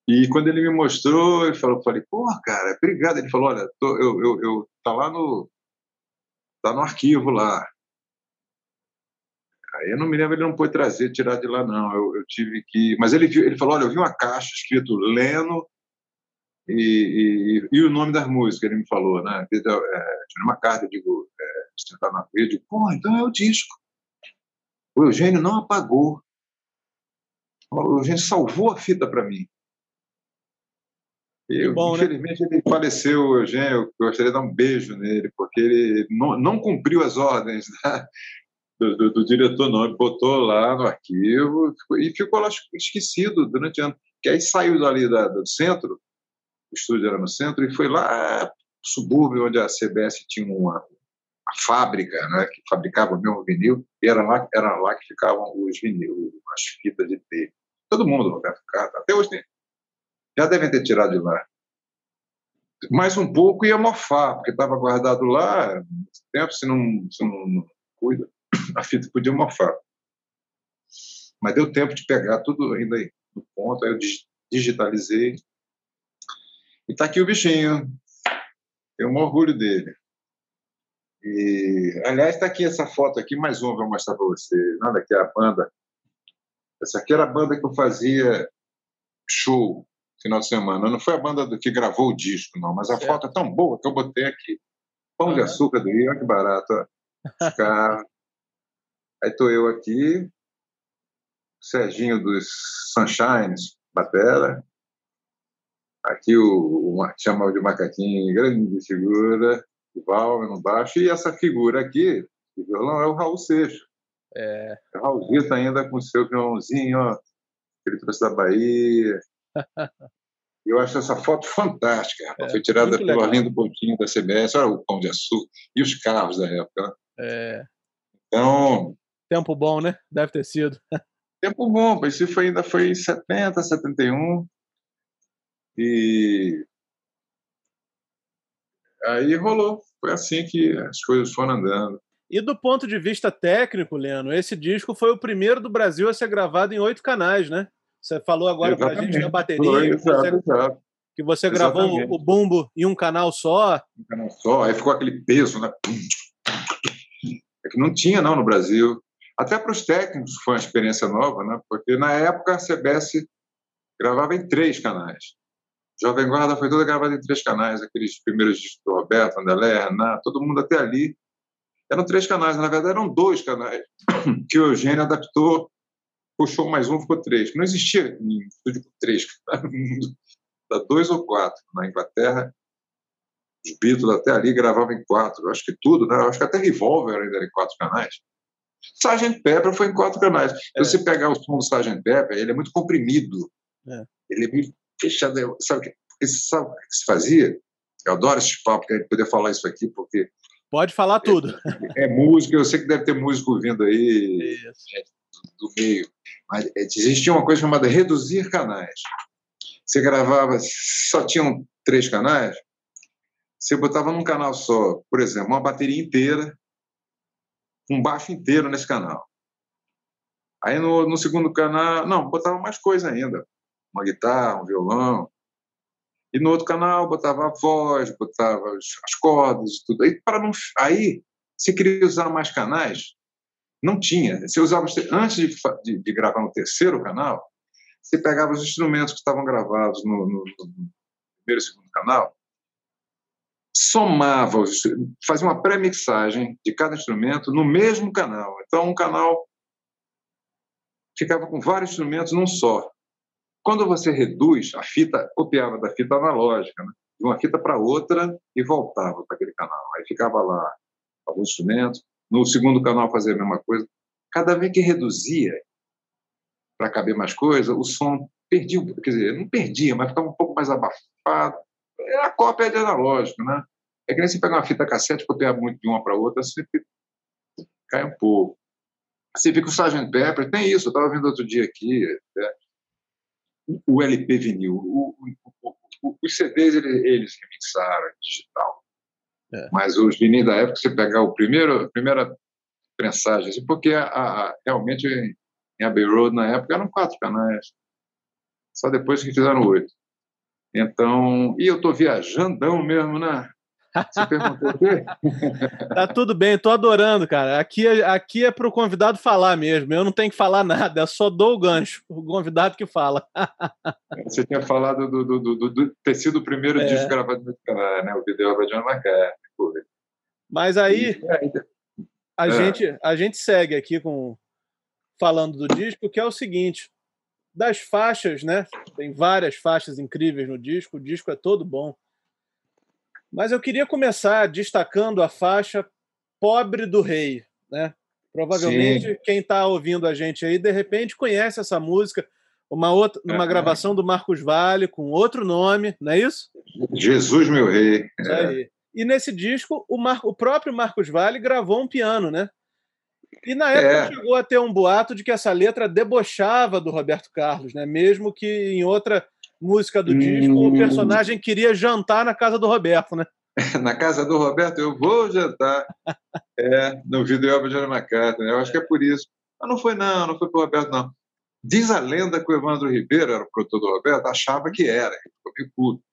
E quando ele me mostrou, ele falou, falei, porra, cara, obrigado. Ele falou, olha, tô, eu, eu, eu, tá lá no, tá no arquivo lá. Aí eu não me lembro, ele não pôde trazer, tirar de lá, não. Eu, eu tive que. Mas ele, viu, ele falou: olha, eu vi uma caixa escrito Leno e, e, e, o nome das músicas, ele me falou, né? É, tinha uma carta, eu digo, é, na rede, pô, então é o disco. O Eugênio não apagou. O Eugênio salvou a fita para mim. Eu, bom, né? infelizmente, né? ele faleceu, o Eugênio. Eu gostaria de dar um beijo nele, porque ele não, não cumpriu as ordens da, do, do, do, diretor, não. Botou lá no arquivo e ficou lá esquecido durante anos. Que aí saiu dali da, do centro, o estúdio era no centro, e foi lá no subúrbio onde a CBS tinha uma, uma fábrica né, que fabricava o mesmo vinil, e era lá, era lá que ficavam os vinil, as fitas de T. Todo mundo, Roberto Carlos, até hoje tem. Já devem ter tirado de lá. Mais um pouco ia mofar, porque estava guardado lá, tempo, se não, se não, não cuida a fita podia mofar. Mas deu tempo de pegar tudo ainda aí no ponto, aí eu digitalizei. E está aqui o bichinho. Tenho um orgulho dele. E, aliás, está aqui essa foto aqui, mais uma, vou mostrar para você. Nada aqui é a banda. Essa aqui era a banda que eu fazia show final de semana. Não foi a banda do que gravou o disco, não, mas a certo. foto é tão boa que eu botei aqui. Pão de açúcar do Rio, olha que barato. Os carros. Aí estou eu aqui, Serginho dos Sunshines, batera. Aqui o, o chama de macaquinho, grande figura, Val no baixo. E essa figura aqui, de violão, é o Raul Seixo. É. é o Raulzito ainda com o seu violãozinho, ó, que ele trouxe da Bahia. Eu acho essa foto fantástica. É, Foi tirada pelo legal. Arlindo Pontinho da CBS. Olha o pão de açúcar e os carros da época. Né? É. Então, Tempo bom, né? Deve ter sido. Tempo bom, isso foi, ainda foi em 70, 71. E aí rolou. Foi assim que as coisas foram andando. E do ponto de vista técnico, Leno, esse disco foi o primeiro do Brasil a ser gravado em oito canais, né? Você falou agora para a gente da bateria. Foi, que exato, você, exato. Que você gravou o bumbo em um canal só. Um canal só, aí ficou aquele peso, né? É que não tinha, não, no Brasil. Até para os técnicos foi uma experiência nova, né? porque na época a CBS gravava em três canais. Jovem Guarda foi toda gravada em três canais, aqueles primeiros discos do Roberto, Andelé, Renato, todo mundo até ali. Eram três canais, na verdade eram dois canais, que o Eugênio adaptou, puxou mais um, ficou três. Não existia um estúdio com três da dois ou quatro. Na Inglaterra, os Beatles até ali gravavam em quatro. Eu acho que tudo, né? Eu acho que até Revolver ainda era em quatro canais. Sgt. Pepper foi em quatro canais. É. Se você pegar o som do Sgt. Pepper, ele é muito comprimido. É. Ele é muito fechado. Sabe o que, sabe o que se fazia? Eu adoro esse papo, que a gente poder falar isso aqui, porque. Pode falar tudo. É, é música, eu sei que deve ter músico vindo aí do, do, meio. Mas é, existia uma coisa chamada reduzir canais. Você gravava, só tinham três canais, você botava num canal só, por exemplo, uma bateria inteira, um baixo inteiro nesse canal. Aí no, no segundo canal, não, botava mais coisa ainda, uma guitarra, um violão. E no outro canal botava a voz, botava as cordas e tudo. Aí, para não, aí se queria usar mais canais, não tinha. Você usava antes de, de, de gravar no terceiro canal, você pegava os instrumentos que estavam gravados no, no, no primeiro e segundo canal somava, fazia uma pré-mixagem de cada instrumento no mesmo canal. Então, um canal ficava com vários instrumentos num só. Quando você reduz, a fita copiava da fita analógica, né? de uma fita para outra e voltava para aquele canal. Aí ficava lá alguns instrumentos. No segundo canal fazia a mesma coisa. Cada vez que reduzia para caber mais coisa, o som perdia, quer dizer, não perdia, mas ficava um pouco mais abafado é a cópia de analógico, né? É que nem você pegar uma fita cassete e copiar muito de uma para outra, você cai um pouco. Você que o Sgt. Pepper tem isso, eu estava vendo outro dia aqui, né? o LP vinil, o, o, o, os CDs eles, eles remixaram digital. É. Mas os vinis da época, você pegar o primeiro, a primeira prensagem, assim, porque a, a, realmente em Abbey Road na época eram quatro canais. Só depois que fizeram oito. Então, e eu estou viajandão mesmo, né? Você perguntou o quê? tá tudo bem, tô adorando, cara. Aqui, é, aqui é para o convidado falar mesmo. Eu não tenho que falar nada, é só dou o gancho. O convidado que fala. Você tinha falado do, do, do, do ter sido o primeiro é. disco gravado no canal, né? O vídeo de John McCartney. Mas aí a, é. gente, a gente segue aqui com falando do disco, que é o seguinte: das faixas, né? Tem várias faixas incríveis no disco, o disco é todo bom. Mas eu queria começar destacando a faixa Pobre do Rei, né? Provavelmente Sim. quem está ouvindo a gente aí de repente conhece essa música, uma outra, numa gravação do Marcos Vale com outro nome, não é isso? Jesus meu rei. Aí. E nesse disco o, Mar... o próprio Marcos Vale gravou um piano, né? E na época é. chegou a ter um boato de que essa letra debochava do Roberto Carlos, né? Mesmo que em outra música do disco, hum. o personagem queria jantar na casa do Roberto, né? na casa do Roberto, eu vou jantar. é, no vídeo de Ana McCartney. Eu acho que é por isso. Mas não foi, não, não foi para o Roberto, não. Diz a lenda que o Evandro Ribeiro, era o produtor do Roberto, achava que era, ele ficou meio puto.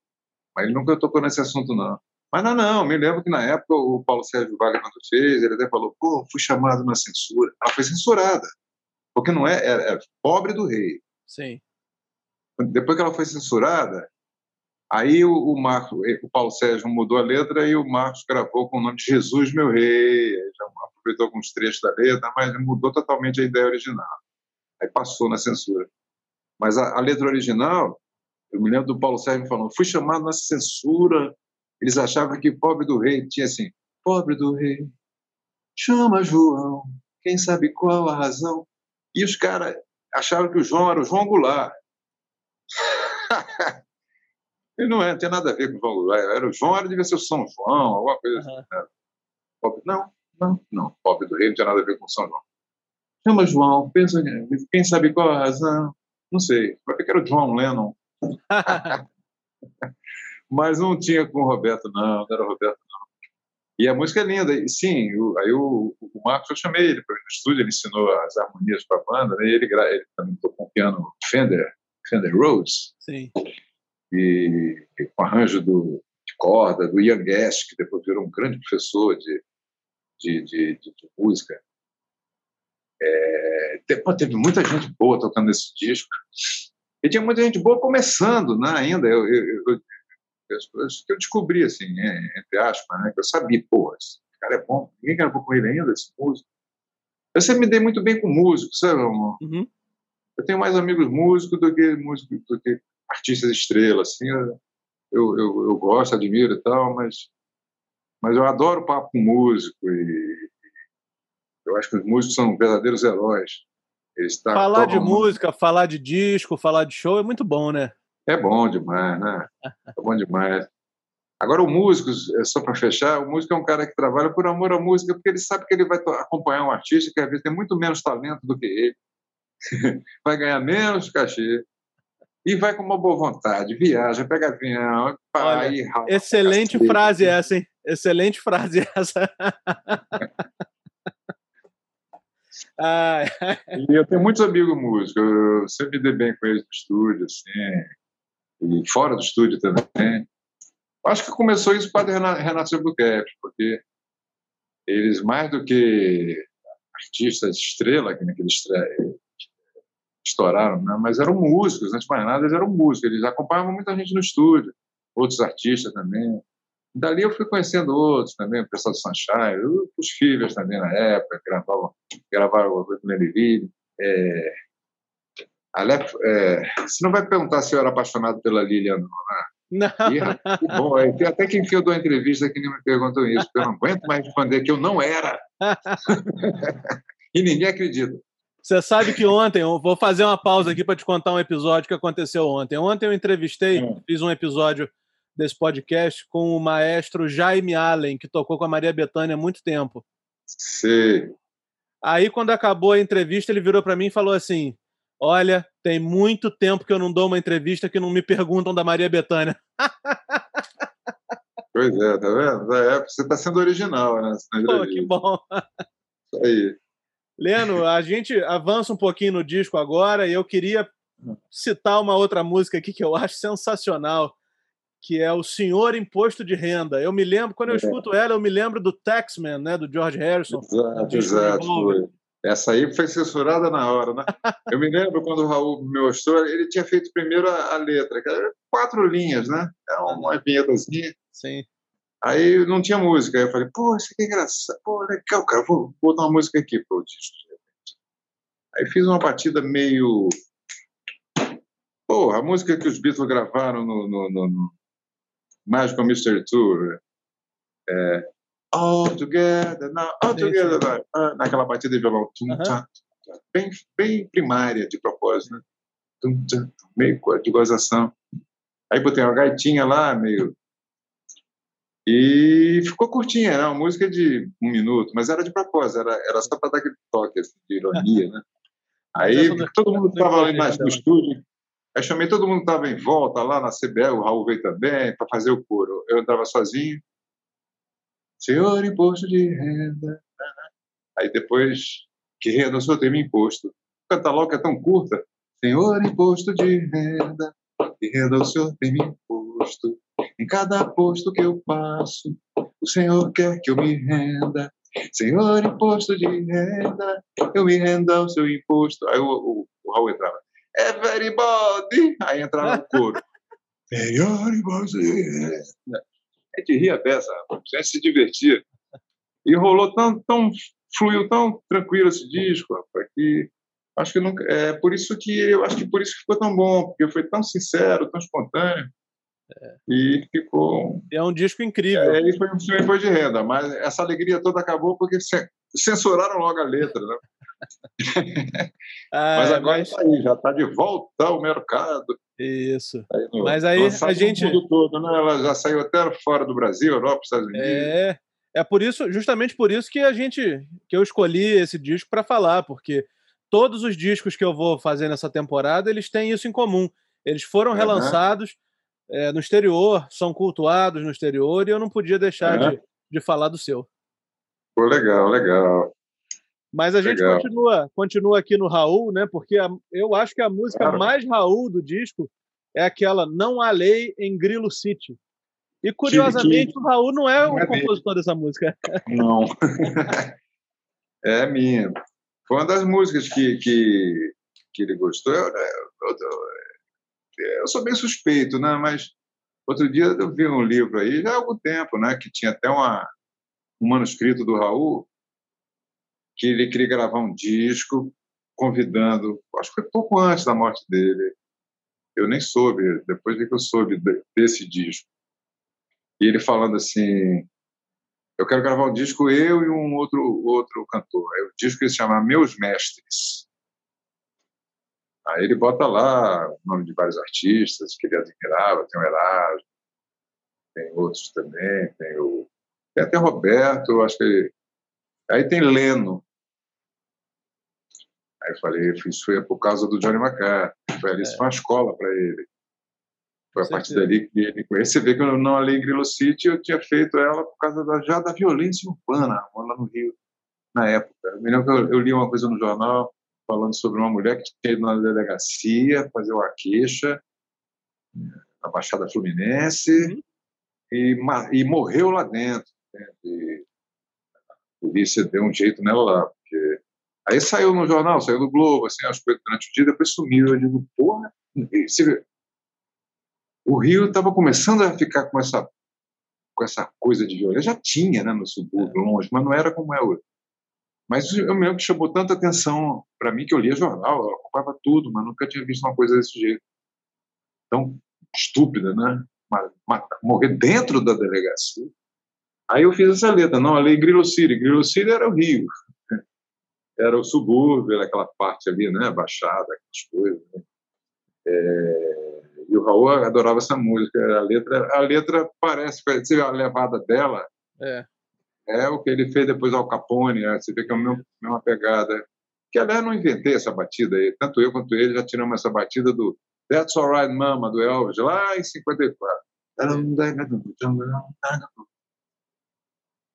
Mas ele nunca tocou nesse assunto, não. Mas não, não, me lembro que na época o Paulo Sérgio Vale, quando fez, ele até falou: pô, fui chamado na censura. Ela foi censurada, porque não é, é, é pobre do rei. Sim depois que ela foi censurada, aí o, o Marcos, o Paulo Sérgio mudou a letra e o Marcos gravou com o nome de Jesus Meu Rei, já aproveitou alguns trechos da letra, mas mudou totalmente a ideia original. Aí passou na censura. Mas a, a letra original, eu me lembro do Paulo Sérgio falando, fui chamado na censura, eles achavam que pobre do rei tinha assim, pobre do rei, chama João, quem sabe qual a razão. E os caras achavam que o João era o João Goulart. Ele não, é, não tinha nada a ver com o João. Era o João, era devia ser o São João, alguma coisa assim. Né? Pobre, não, não, não. Pobre do rei não tinha nada a ver com o São João. Chama João, pensa, quem sabe qual a razão? Não sei. Vai que era o João Lennon. Mas não tinha com o Roberto, não. Não era o Roberto, não. E a música é linda. E, sim, o, aí o, o Marcos, eu chamei ele para o estúdio, ele ensinou as harmonias para a banda, né? e ele, ele também tocou um piano Fender, Fender Rhodes. Sim. E, e com arranjo do, de corda, do Ian Guest, que depois virou um grande professor de, de, de, de, de música. É, depois teve muita gente boa tocando nesse disco. E tinha muita gente boa começando né, ainda. Eu, eu, eu, eu descobri, assim, é, entre aspas, né, que eu sabia, pô, esse cara é bom, ninguém gravou com ele ainda, esse músico. Eu sempre me dei muito bem com músico, sabe, amor? Uhum. Eu tenho mais amigos músicos do que músicos, do que artistas estrelas, assim. Eu, eu, eu gosto, admiro e tal, mas, mas eu adoro papo com músico e eu acho que os músicos são verdadeiros heróis. Eles tá, falar de música, falar de disco, falar de show é muito bom, né? É bom demais, né? É bom demais. Agora, o músico, é só para fechar, o músico é um cara que trabalha por amor à música, porque ele sabe que ele vai acompanhar um artista que às vezes tem muito menos talento do que ele. vai ganhar menos cachê e vai com uma boa vontade, viaja, pega avião, pai, Olha, excelente frase essa, hein? Excelente frase essa. e eu tenho muitos amigos músicos, eu sempre me dei bem com eles no estúdio, assim, e fora do estúdio também. Acho que começou isso com o Renato Albuquerque, porque eles, mais do que artistas estrela, que naquele estouraram, né? mas eram músicos, antes de mais nada, eles eram músicos, eles acompanhavam muita gente no estúdio, outros artistas também. Dali eu fui conhecendo outros também, o pessoal do Sunshine, os filhos também na época, gravavam, gravavam o Lenny é, Alep, é, você não vai perguntar se eu era apaixonado pela Lilian, não, né? Não. E, bom, até quem que eu dou entrevista que nem me perguntam isso, porque eu não aguento mais responder que eu não era. e ninguém acredita. Você sabe que ontem, eu vou fazer uma pausa aqui para te contar um episódio que aconteceu ontem. Ontem eu entrevistei, hum. fiz um episódio desse podcast com o maestro Jaime Allen, que tocou com a Maria Bethânia há muito tempo. Sim. Aí, quando acabou a entrevista, ele virou para mim e falou assim: Olha, tem muito tempo que eu não dou uma entrevista que não me perguntam da Maria Bethânia. Pois é, tá vendo? É, você está sendo original, né? Pô, que bom. Isso aí. Leno, a gente avança um pouquinho no disco agora e eu queria citar uma outra música aqui que eu acho sensacional, que é o Senhor Imposto de Renda. Eu me lembro, quando eu é. escuto ela, eu me lembro do Taxman, né, do George Harrison. Exato, exato. Essa aí foi censurada na hora, né? Eu me lembro quando o Raul me mostrou, ele tinha feito primeiro a, a letra, que era quatro linhas, né? É uma vinhetazinha. Sim. Aí não tinha música. Aí eu falei, pô, isso aqui é engraçado. Pô, legal, cara, vou, vou botar uma música aqui pro disco. Aí fiz uma batida meio. Pô, a música que os Beatles gravaram no, no, no, no Magical Mystery Tour. É, all together, now, all together, now, ah, naquela batida de violão. Tum, tchá, bem, bem primária de propósito, né? Tum, tchá, meio de gozação. Aí botei uma gaitinha lá, meio. E ficou curtinha, né? Uma música de um minuto, mas era de propósito, era, era só para dar aquele toque assim, de ironia, né? Aí todo mundo estava ali mais no estúdio. Aí chamei todo mundo que estava em volta lá na CBL, o Raul veio também, para fazer o coro. Eu entrava sozinho. Senhor imposto de renda. Aí depois, que renda o senhor tem me imposto. O catálogo é tão curta. Senhor imposto de renda, que renda o senhor tem imposto. Em cada posto que eu passo, o senhor quer que eu me renda. Senhor imposto de renda, eu me rendo ao seu imposto. Aí o, o, o Raul entrava, everybody! Aí entrava o coro. Senhor imposto de renda. A gente ria dessa, a gente se divertia. E rolou tão, tão, fluiu tão tranquilo esse disco, rapaz, que acho que nunca, é por isso que eu acho que por isso que ficou tão bom, porque foi tão sincero, tão espontâneo. É. E ficou. É um disco incrível. É, foi um filme de renda, mas essa alegria toda acabou porque censuraram logo a letra, né? ah, mas agora mas... Tá aí, já está de volta ao mercado. Isso. Aí no, mas aí a gente. Mundo todo, né? Ela já saiu até fora do Brasil, Europa, Estados Unidos. É. É por isso, justamente por isso que a gente, que eu escolhi esse disco para falar, porque todos os discos que eu vou fazer nessa temporada, eles têm isso em comum. Eles foram relançados é, no exterior, são cultuados no exterior, e eu não podia deixar é. de, de falar do seu. Pô, legal, legal. Mas a gente continua, continua aqui no Raul, né? Porque a, eu acho que a música claro. mais Raul do disco é aquela Não há lei em Grilo City. E curiosamente que, o Raul não é não o é compositor dessa música. Não. é minha. Foi uma das músicas que, que, que ele gostou. Eu, eu, eu, eu sou bem suspeito, né? Mas outro dia eu vi um livro aí, já há algum tempo, né? Que tinha até uma, um manuscrito do Raul, que ele queria gravar um disco, convidando, acho que foi pouco antes da morte dele. Eu nem soube, depois que eu soube desse disco. E ele falando assim: eu quero gravar um disco, eu e um outro, outro cantor. O disco que se chama Meus Mestres. Aí ele bota lá o nome de vários artistas que ele admirava, tem o Erasmo, tem outros também, tem o tem até Roberto, acho que aí tem Leno. Aí eu falei, isso foi por causa do Johnny McCarthy, foi, isso é. foi uma escola para ele. Foi a partir dali que ele conhece. Você vê que eu não além Grilo City, eu tinha feito ela por causa da, já da violência urbana lá no Rio, na época. Eu me lembro que eu, eu li uma coisa no jornal, falando sobre uma mulher que tinha ido na delegacia fazer uma queixa na Baixada Fluminense uhum. e, e, morreu lá dentro. Né? E a polícia deu um jeito nela lá, porque aí saiu no jornal, saiu no Globo, assim, as coisas durante o dia, depois sumiu. Eu digo, porra, o Rio estava começando a ficar com essa com essa coisa de violência, já tinha, né, no subúrbio, longe, mas não era como é hoje. Mas eu me que chamou tanta atenção para mim que eu lia jornal, eu acompanhava tudo, mas nunca tinha visto uma coisa desse jeito. Tão estúpida, né? Morrer dentro da delegacia. Aí eu fiz essa letra, não, a lei Grilo City. Grilo City era o Rio. Era o subúrbio, era aquela parte ali, né? Baixada, aquelas coisas. Né? É... E o Raul adorava essa música. A letra, a letra parece, a levada dela. É é o que ele fez depois ao Capone, né? você vê que é a mesma pegada. Que, aliás, não inventei essa batida aí. Tanto eu quanto ele já tiramos essa batida do That's Alright Mama, do Elvis, lá em 54.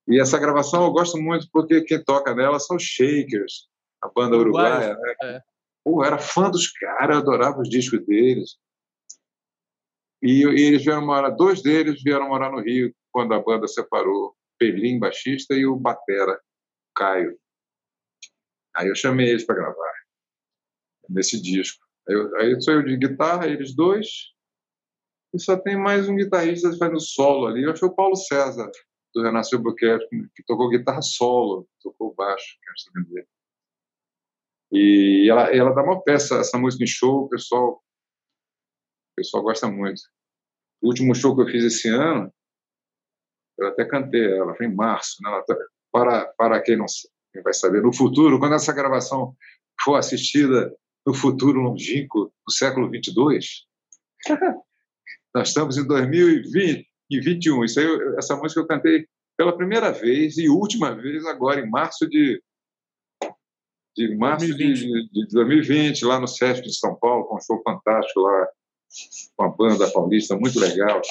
E essa gravação eu gosto muito porque quem toca nela são os Shakers, a banda uruguaia, né? É. Pô, era fã dos caras, adorava os discos deles. E, e, eles vieram morar, dois deles vieram morar no Rio quando a banda separou, Pelim, baixista, e o Batera, Caio. Aí eu chamei eles para gravar nesse disco. Aí, eu, aí sou eu de guitarra, eles dois, e só tem mais um guitarrista fazendo solo ali. Eu acho que é o Paulo César, do Renasceu Buquerque, que tocou guitarra solo, tocou baixo, quero dizer. E ela, ela dá uma peça, essa música em show, o pessoal, o pessoal gosta muito. O último show que eu fiz esse ano, eu até cantei ela, foi em março, né? Tá, para, para quem não quem vai saber, no futuro, quando essa gravação for assistida no futuro longínquo do século 22, nós estamos em 2020 e 21. Isso aí, essa música eu cantei pela primeira vez e última vez agora em março de de março 2020. De, de 2020 lá no Sesc de São Paulo com um show fantástico lá com a banda paulista muito legal.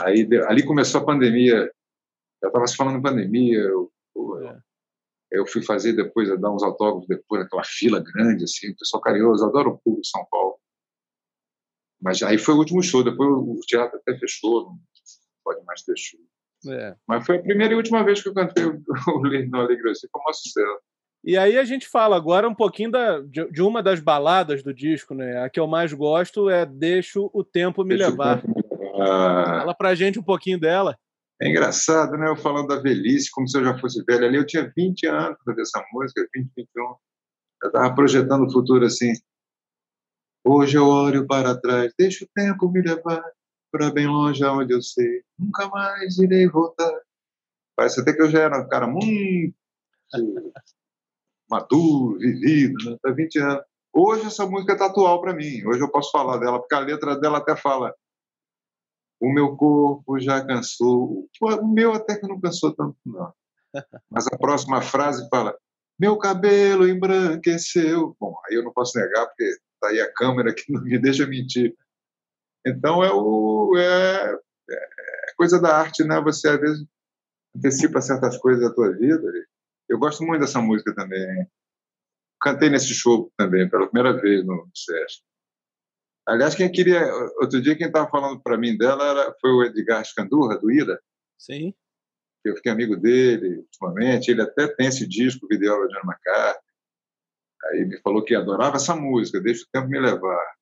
Aí ali começou a pandemia. Já estava se falando em pandemia. Eu, é. eu fui fazer depois, dar uns autógrafos depois, aquela fila grande, assim, o pessoal carinhoso, adoro o público de São Paulo. Mas aí foi o último show, depois o teatro até fechou, não pode mais ter show. É. Mas foi a primeira e última vez que eu cantei o, o no Alegre assim, foi um sucesso. E aí a gente fala agora um pouquinho da, de, de, uma das baladas do disco, né? A que eu mais gosto é Deixo o Tempo Me Deixa Levar. Ah. Fala pra gente um pouquinho dela. É engraçado, né? Eu falando da velhice, como se eu já fosse velho ali. Eu tinha 20 anos para fazer essa música, 20, 21. Eu estava projetando o futuro assim. Hoje eu olho para trás, deixo o tempo me levar para bem longe aonde eu sei. Nunca mais irei voltar. Parece até que eu já era um cara muito maduro, vivido, né? Tá 20 anos. Hoje essa música está atual para mim. Hoje eu posso falar dela, porque a letra dela até fala o meu corpo já cansou. O meu até que não cansou tanto, não. Mas a próxima frase fala: Meu cabelo embranqueceu. Bom, aí eu não posso negar, porque está aí a câmera que não me deixa mentir. Então é, o, é, é coisa da arte, né? Você às vezes antecipa certas coisas da tua vida. Eu gosto muito dessa música também. Cantei nesse show também, pela primeira vez no SESC. Aliás, quem queria. Outro dia, quem estava falando para mim dela era, foi o Edgar Scandurra, do Ida. Sim. Eu fiquei amigo dele ultimamente. Ele até tem esse disco, Videola de Ana. Aí me falou que adorava essa música, deixa o tempo me levar.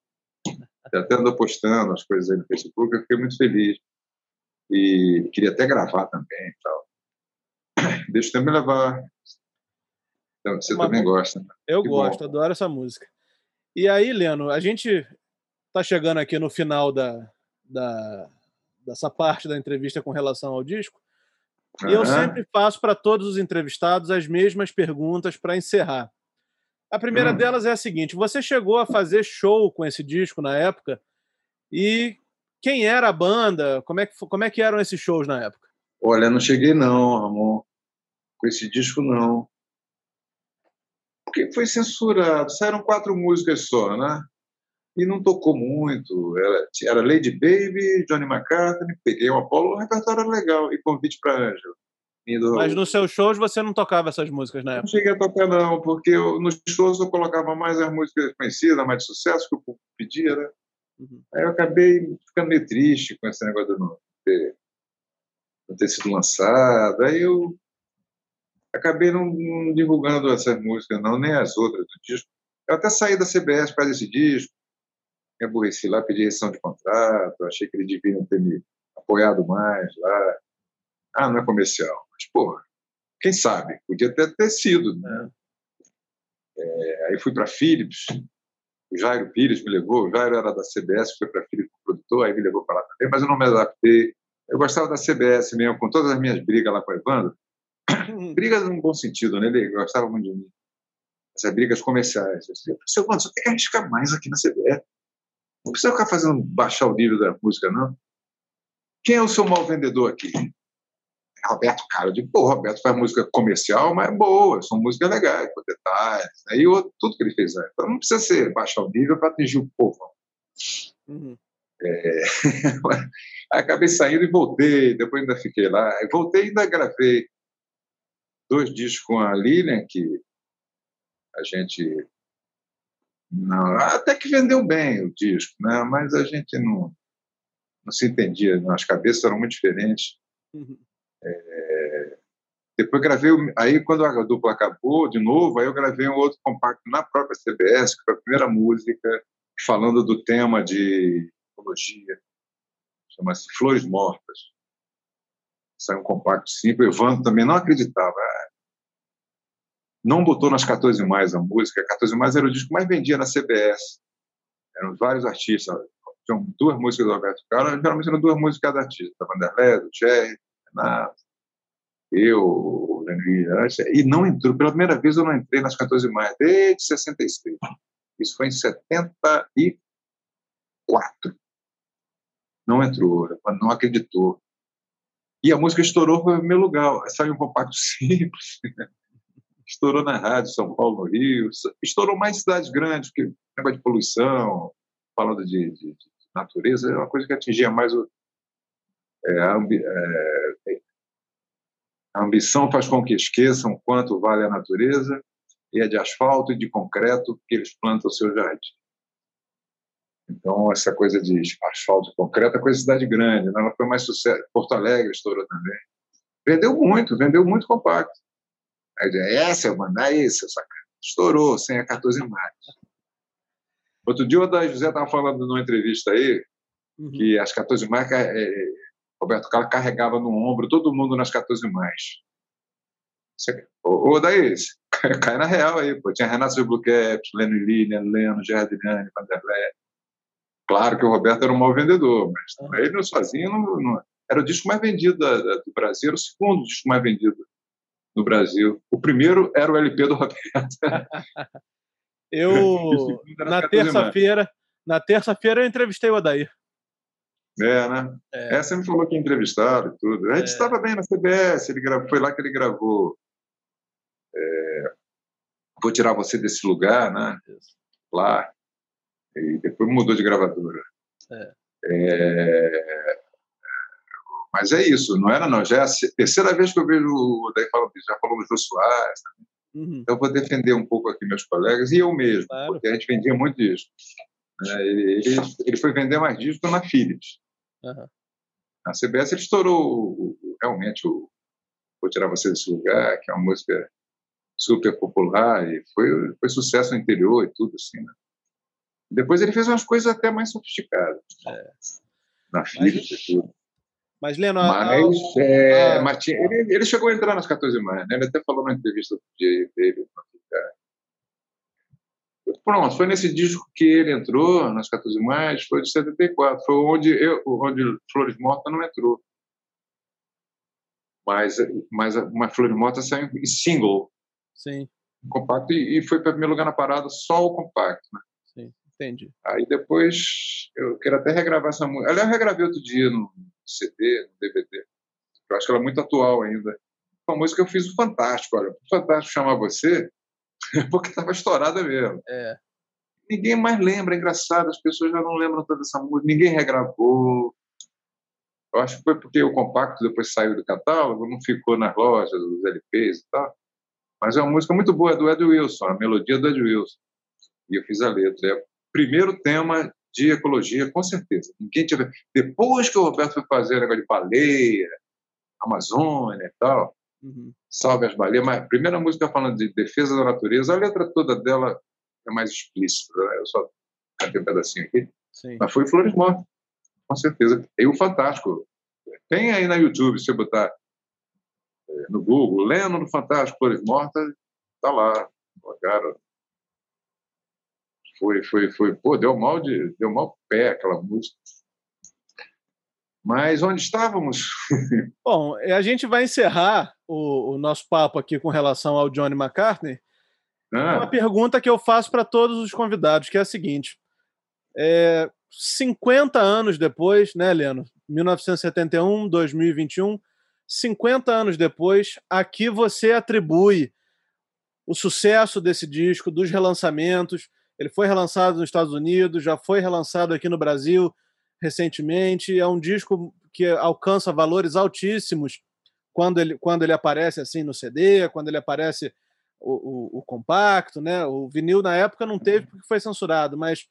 Ele até andou postando as coisas aí no Facebook, eu fiquei muito feliz. E queria até gravar também e tal. Deixa o tempo me levar. Então, você Uma também gosta. Né? Eu que gosto, bom. adoro essa música. E aí, Leno, a gente está chegando aqui no final da, da, dessa parte da entrevista com relação ao disco. E eu sempre faço para todos os entrevistados as mesmas perguntas para encerrar. A primeira hum. delas é a seguinte: você chegou a fazer show com esse disco na época? E quem era a banda? Como é que, como é que eram esses shows na época? Olha, não cheguei não, amor. Com esse disco não. Porque foi censurado. Saíram quatro músicas só, né? E não tocou muito. Era, era Lady Baby, Johnny McCartney, peguei o Apollo, o repertório era legal. E convite para Ângelo. Mas nos seus shows você não tocava essas músicas, né? Não cheguei a tocar, não, porque eu, nos shows eu colocava mais as músicas conhecidas, mais de sucesso, que o público pedia, né? Uhum. Aí eu acabei ficando meio triste com esse negócio de não ter, não ter sido lançado. Aí eu acabei não, não, divulgando essas músicas, não, nem as outras do disco. Eu até saí da CBS para esse disco, me aborreci lá, pedi rescisão de contrato, achei que eles deviam ter me apoiado mais lá. Ah, não é comercial. Mas, porra, quem sabe? Podia até ter sido, né? É, aí fui para Philips, o Jairo Pires me levou, o Jairo era da CBS, foi para Philips produtor, aí me levou para lá também, mas eu não me adaptei. Eu gostava da CBS mesmo, com todas as minhas brigas lá com o Evandro. brigas num bom sentido, né? Ele gostava muito de mim. Essas brigas comerciais. Eu disse, seu Evandro, você tem que arriscar mais aqui na CBS. Não precisa ficar fazendo baixar o nível da música, não. Quem é o seu mau vendedor aqui? Roberto Cara, eu digo, pô, Roberto faz música comercial, mas é boa, são músicas legais, com detalhes, né? e tudo que ele fez antes. Então não precisa ser baixar o nível para atingir o povo. Uhum. É... acabei saindo e voltei, depois ainda fiquei lá. voltei e ainda gravei dois discos com a Lilian, que a gente Não, até que vendeu bem o disco, né? mas a gente não, não se entendia, as cabeças eram muito diferentes. Uhum. É, depois gravei, aí quando a dupla acabou, de novo, aí eu gravei um outro compacto na própria CBS, que foi a primeira música, falando do tema de ecologia, chama-se Flores Mortas. Saiu um compacto simples, o Evandro também não acreditava. Não botou nas 14 mais a música, 14 mais era o disco mais vendia na CBS. Eram vários artistas, tinham duas músicas do Roberto Carlos, geralmente eram duas músicas cada artista, da Vanderlei, do Cherry, Renato, eu, o e não entrou, pela primeira vez eu não entrei nas 14 mais, desde 66. Isso foi em 74. Não entrou, não acreditou. E a música estourou foi meu lugar. Saiu um compacto simples. Estourou na rádio, São Paulo, no Rio. Estourou mais cidades grandes, porque negócio de poluição, falando de, de, de natureza, é uma coisa que atingia mais o, é, a, é, a, ambição faz com que esqueçam quanto vale a natureza e é de asfalto e de concreto que eles plantam o seu jardim. Então, essa coisa de asfalto e concreto é coisa de cidade grande. Né? Ela foi mais sucesso. Porto Alegre estourou também. Vendeu muito, vendeu muito compacto. Aí, essa eu mandar isso, essa estourou, sem a 14 mais. Outro dia o da José estava falando numa entrevista aí uhum. que as 14 mais, é, Roberto Carlos carregava no ombro todo mundo nas 14 mais. Ô, ô daí, cai na real aí, pô. Tinha Renato Silbuquete, Leno Lilian, Leno, Gerardiniane, Vanderlei. Claro que o Roberto era um mau vendedor, mas uhum. ele sozinho não, não, era o disco mais vendido da, da, do Brasil, era o segundo disco mais vendido no Brasil. O primeiro era o LP do Roberto. eu na terça-feira, na terça-feira eu entrevistei o Adair. É, né? É. Essa me falou que entrevistaram e tudo. A gente é. estava bem na CBS, ele gravou, foi lá que ele gravou. É, Vou tirar você desse lugar, né? Lá. E depois mudou de gravadora. É. Mas é isso, não era não. Já é a terceira vez que eu vejo o Daí falando, já falou do Jô Soares. Uhum. Então, eu vou defender um pouco aqui meus colegas e eu mesmo, claro. porque a gente vendia muito disco. Né? Ele, ele, foi vender mais disco na Philips. Uhum. Na CBS ele estourou realmente o Vou Tirar Você Desse Lugar, que é uma música super popular e foi, foi sucesso no interior e tudo assim, né? Depois ele fez umas coisas até mais sofisticadas. É. Na Philips e tudo. Mas, Leno... Mas, a, é, a, ele, ele, chegou a entrar nas 14 mais, né? Ele até falou na entrevista dele, Pronto, foi nesse disco que ele entrou, nas 14 mais, foi de 74. Foi onde, eu, onde Flores Morta não entrou. Mas, mas uma Flores Morta saiu em single. Sim. compacto, e, e foi para primeiro lugar na parada só o compacto, né? Sim, entendi. Aí depois, eu quero até regravar essa música. Aliás, eu regravei outro dia no CD, no DVD. Eu acho que ela é muito atual ainda. Uma música que eu fiz o Fantástico, olha. O Fantástico chamar você, porque estava estourada mesmo. É. Ninguém mais lembra, é engraçado, as pessoas já não lembram toda essa música, ninguém regravou. Eu acho que foi porque o compacto depois saiu do catálogo, não ficou nas lojas, os LPs e tal. Mas é uma música muito boa, é do Ed Wilson, a melodia do Ed Wilson. E eu fiz a letra. É o primeiro tema de ecologia, com certeza. Ninguém tiver. Depois que o Roberto foi fazer negócio de baleia, Amazônia e tal, uhum. salve as baleias, mas a primeira música falando de defesa da natureza, a letra toda dela é mais explícita. Né? Eu só catei um pedacinho aqui. Sim. Mas foi Flores Mortas, com certeza. E o Fantástico. Tem aí na YouTube, se você botar é, no Google, Leno no Fantástico, Flores Mortas, tá lá. Cara, foi, foi, foi, pô, deu mal de, deu mal pé aquela música. Mas onde estávamos? Bom, a gente vai encerrar o, o nosso papo aqui com relação ao Johnny McCartney. Ah. Uma pergunta que eu faço para todos os convidados, que é a seguinte: é, 50 anos depois, né, Leno? 1971, 2021, 50 anos depois, aqui você atribui o sucesso desse disco, dos relançamentos, ele foi relançado nos Estados Unidos, já foi relançado aqui no Brasil recentemente. É um disco que alcança valores altíssimos quando ele, quando ele aparece assim no CD, quando ele aparece o, o, o, compacto, né? O vinil na época não teve porque foi censurado, mas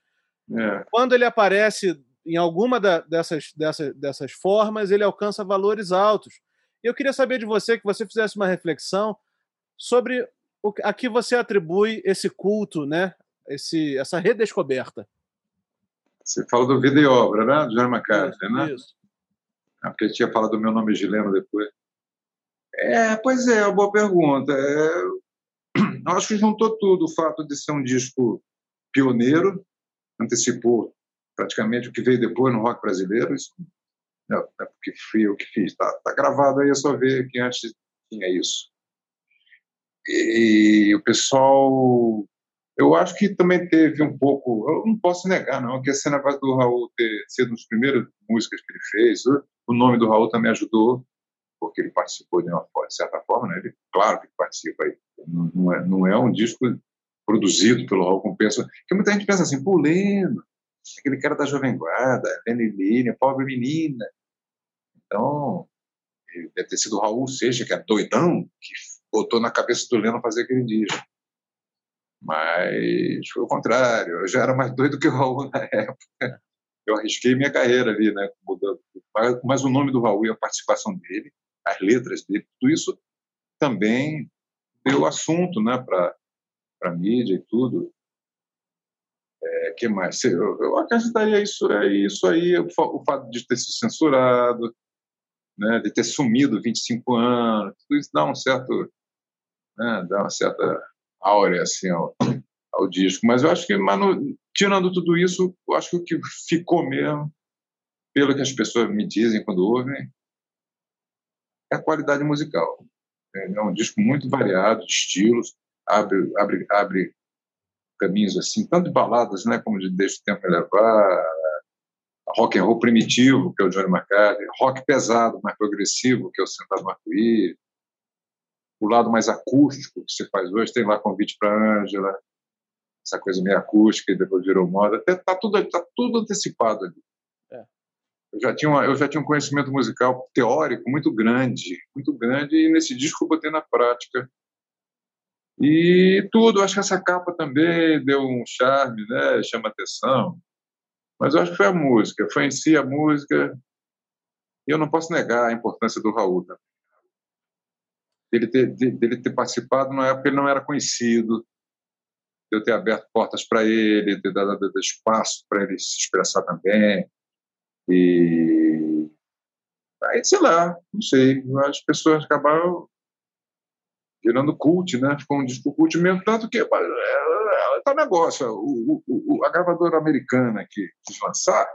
é. quando ele aparece em alguma da, dessas, dessas, dessas formas, ele alcança valores altos. Eu queria saber de você que você fizesse uma reflexão sobre o, a que você atribui esse culto, né? Esse, essa redescoberta. Você fala do Vida e Obra, né? Do John McCarthy, né? Isso. É, porque ele tinha falado do meu nome Gileno depois. É, pois é, uma boa pergunta. É, eu acho que juntou tudo o fato de ser um disco pioneiro, antecipou praticamente o que veio depois no rock brasileiro. Isso não é porque fui eu que fiz. Está tá gravado aí, é só ver que antes tinha isso. E o pessoal eu acho que também teve um pouco, eu não posso negar, não, que esse negócio do Raul ter sido uma das primeiras músicas que ele fez, o nome do Raul também ajudou, porque ele participou de uma de certa forma, né? Ele, claro que participa aí. Não, é, não é um disco produzido pelo Raul com pensa, que muita gente pensa assim, pô, Leno, aquele cara da Jovem Guarda, Leno pobre menina. Então, deve ter sido o Raul Seixas, que é doidão, que botou na cabeça do Leno fazer aquele disco. Mas foi o contrário, eu já era mais doido que o Raul na época. Eu arrisquei minha carreira ali, né? Mudando. Mas o nome do Raul e a participação dele, as letras dele, tudo isso também deu assunto né, para a mídia e tudo. É, que mais? Eu, eu acrescentaria isso, é isso aí, o, o fato de ter sido censurado, né, de ter sumido 25 anos, tudo isso dá um certo, né, dá uma certa áurea assim ao, ao disco. Mas eu acho que, mano, tirando tudo isso, eu acho que o que ficou mesmo, pelo que as pessoas me dizem quando ouvem, é a qualidade musical. É um disco muito variado de estilos, abre, abre, abre caminhos assim, tanto de baladas, né, como de Deixa o Tempo Levar, rock and roll primitivo, que é o Johnny McCarthy, rock pesado, mais progressivo, que é o Sentado Marcuí, o lado mais acústico que você faz hoje, tem lá convite para Ângela, essa coisa meio acústica e depois virou moda, está tudo, tá tudo antecipado ali. É. Eu, já tinha uma, eu já tinha um conhecimento musical teórico muito grande, muito grande, e nesse disco eu botei na prática. E tudo, acho que essa capa também deu um charme, né? chama atenção. Mas eu acho que foi a música, foi em si a música. E eu não posso negar a importância do Raul também dele ter, dele ter participado na época ele não era conhecido, de eu ter aberto portas para ele, ter dado, dado espaço para ele se expressar também. E aí, sei lá, não sei, as pessoas acabaram virando cult, né? Ficou um disco cult mesmo, tanto que é, tá negócio. O, o, a gravadora americana que quis lançar,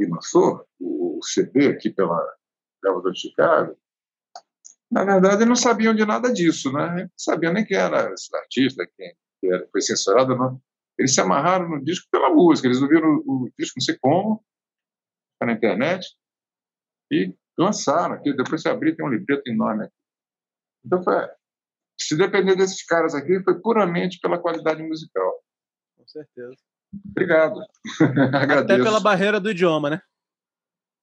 e lançou o CD aqui pela gravadora de Chicago, na verdade, não sabiam de nada disso, né? Não sabiam nem quem era esse artista, quem era, foi censurado, não. Eles se amarraram no disco pela música, eles ouviram o, o disco não sei como, na internet, e lançaram aqui. Depois se abrir, tem um libreto enorme aqui. Então, foi, se depender desses caras aqui, foi puramente pela qualidade musical. Com certeza. Obrigado. Até pela barreira do idioma, né?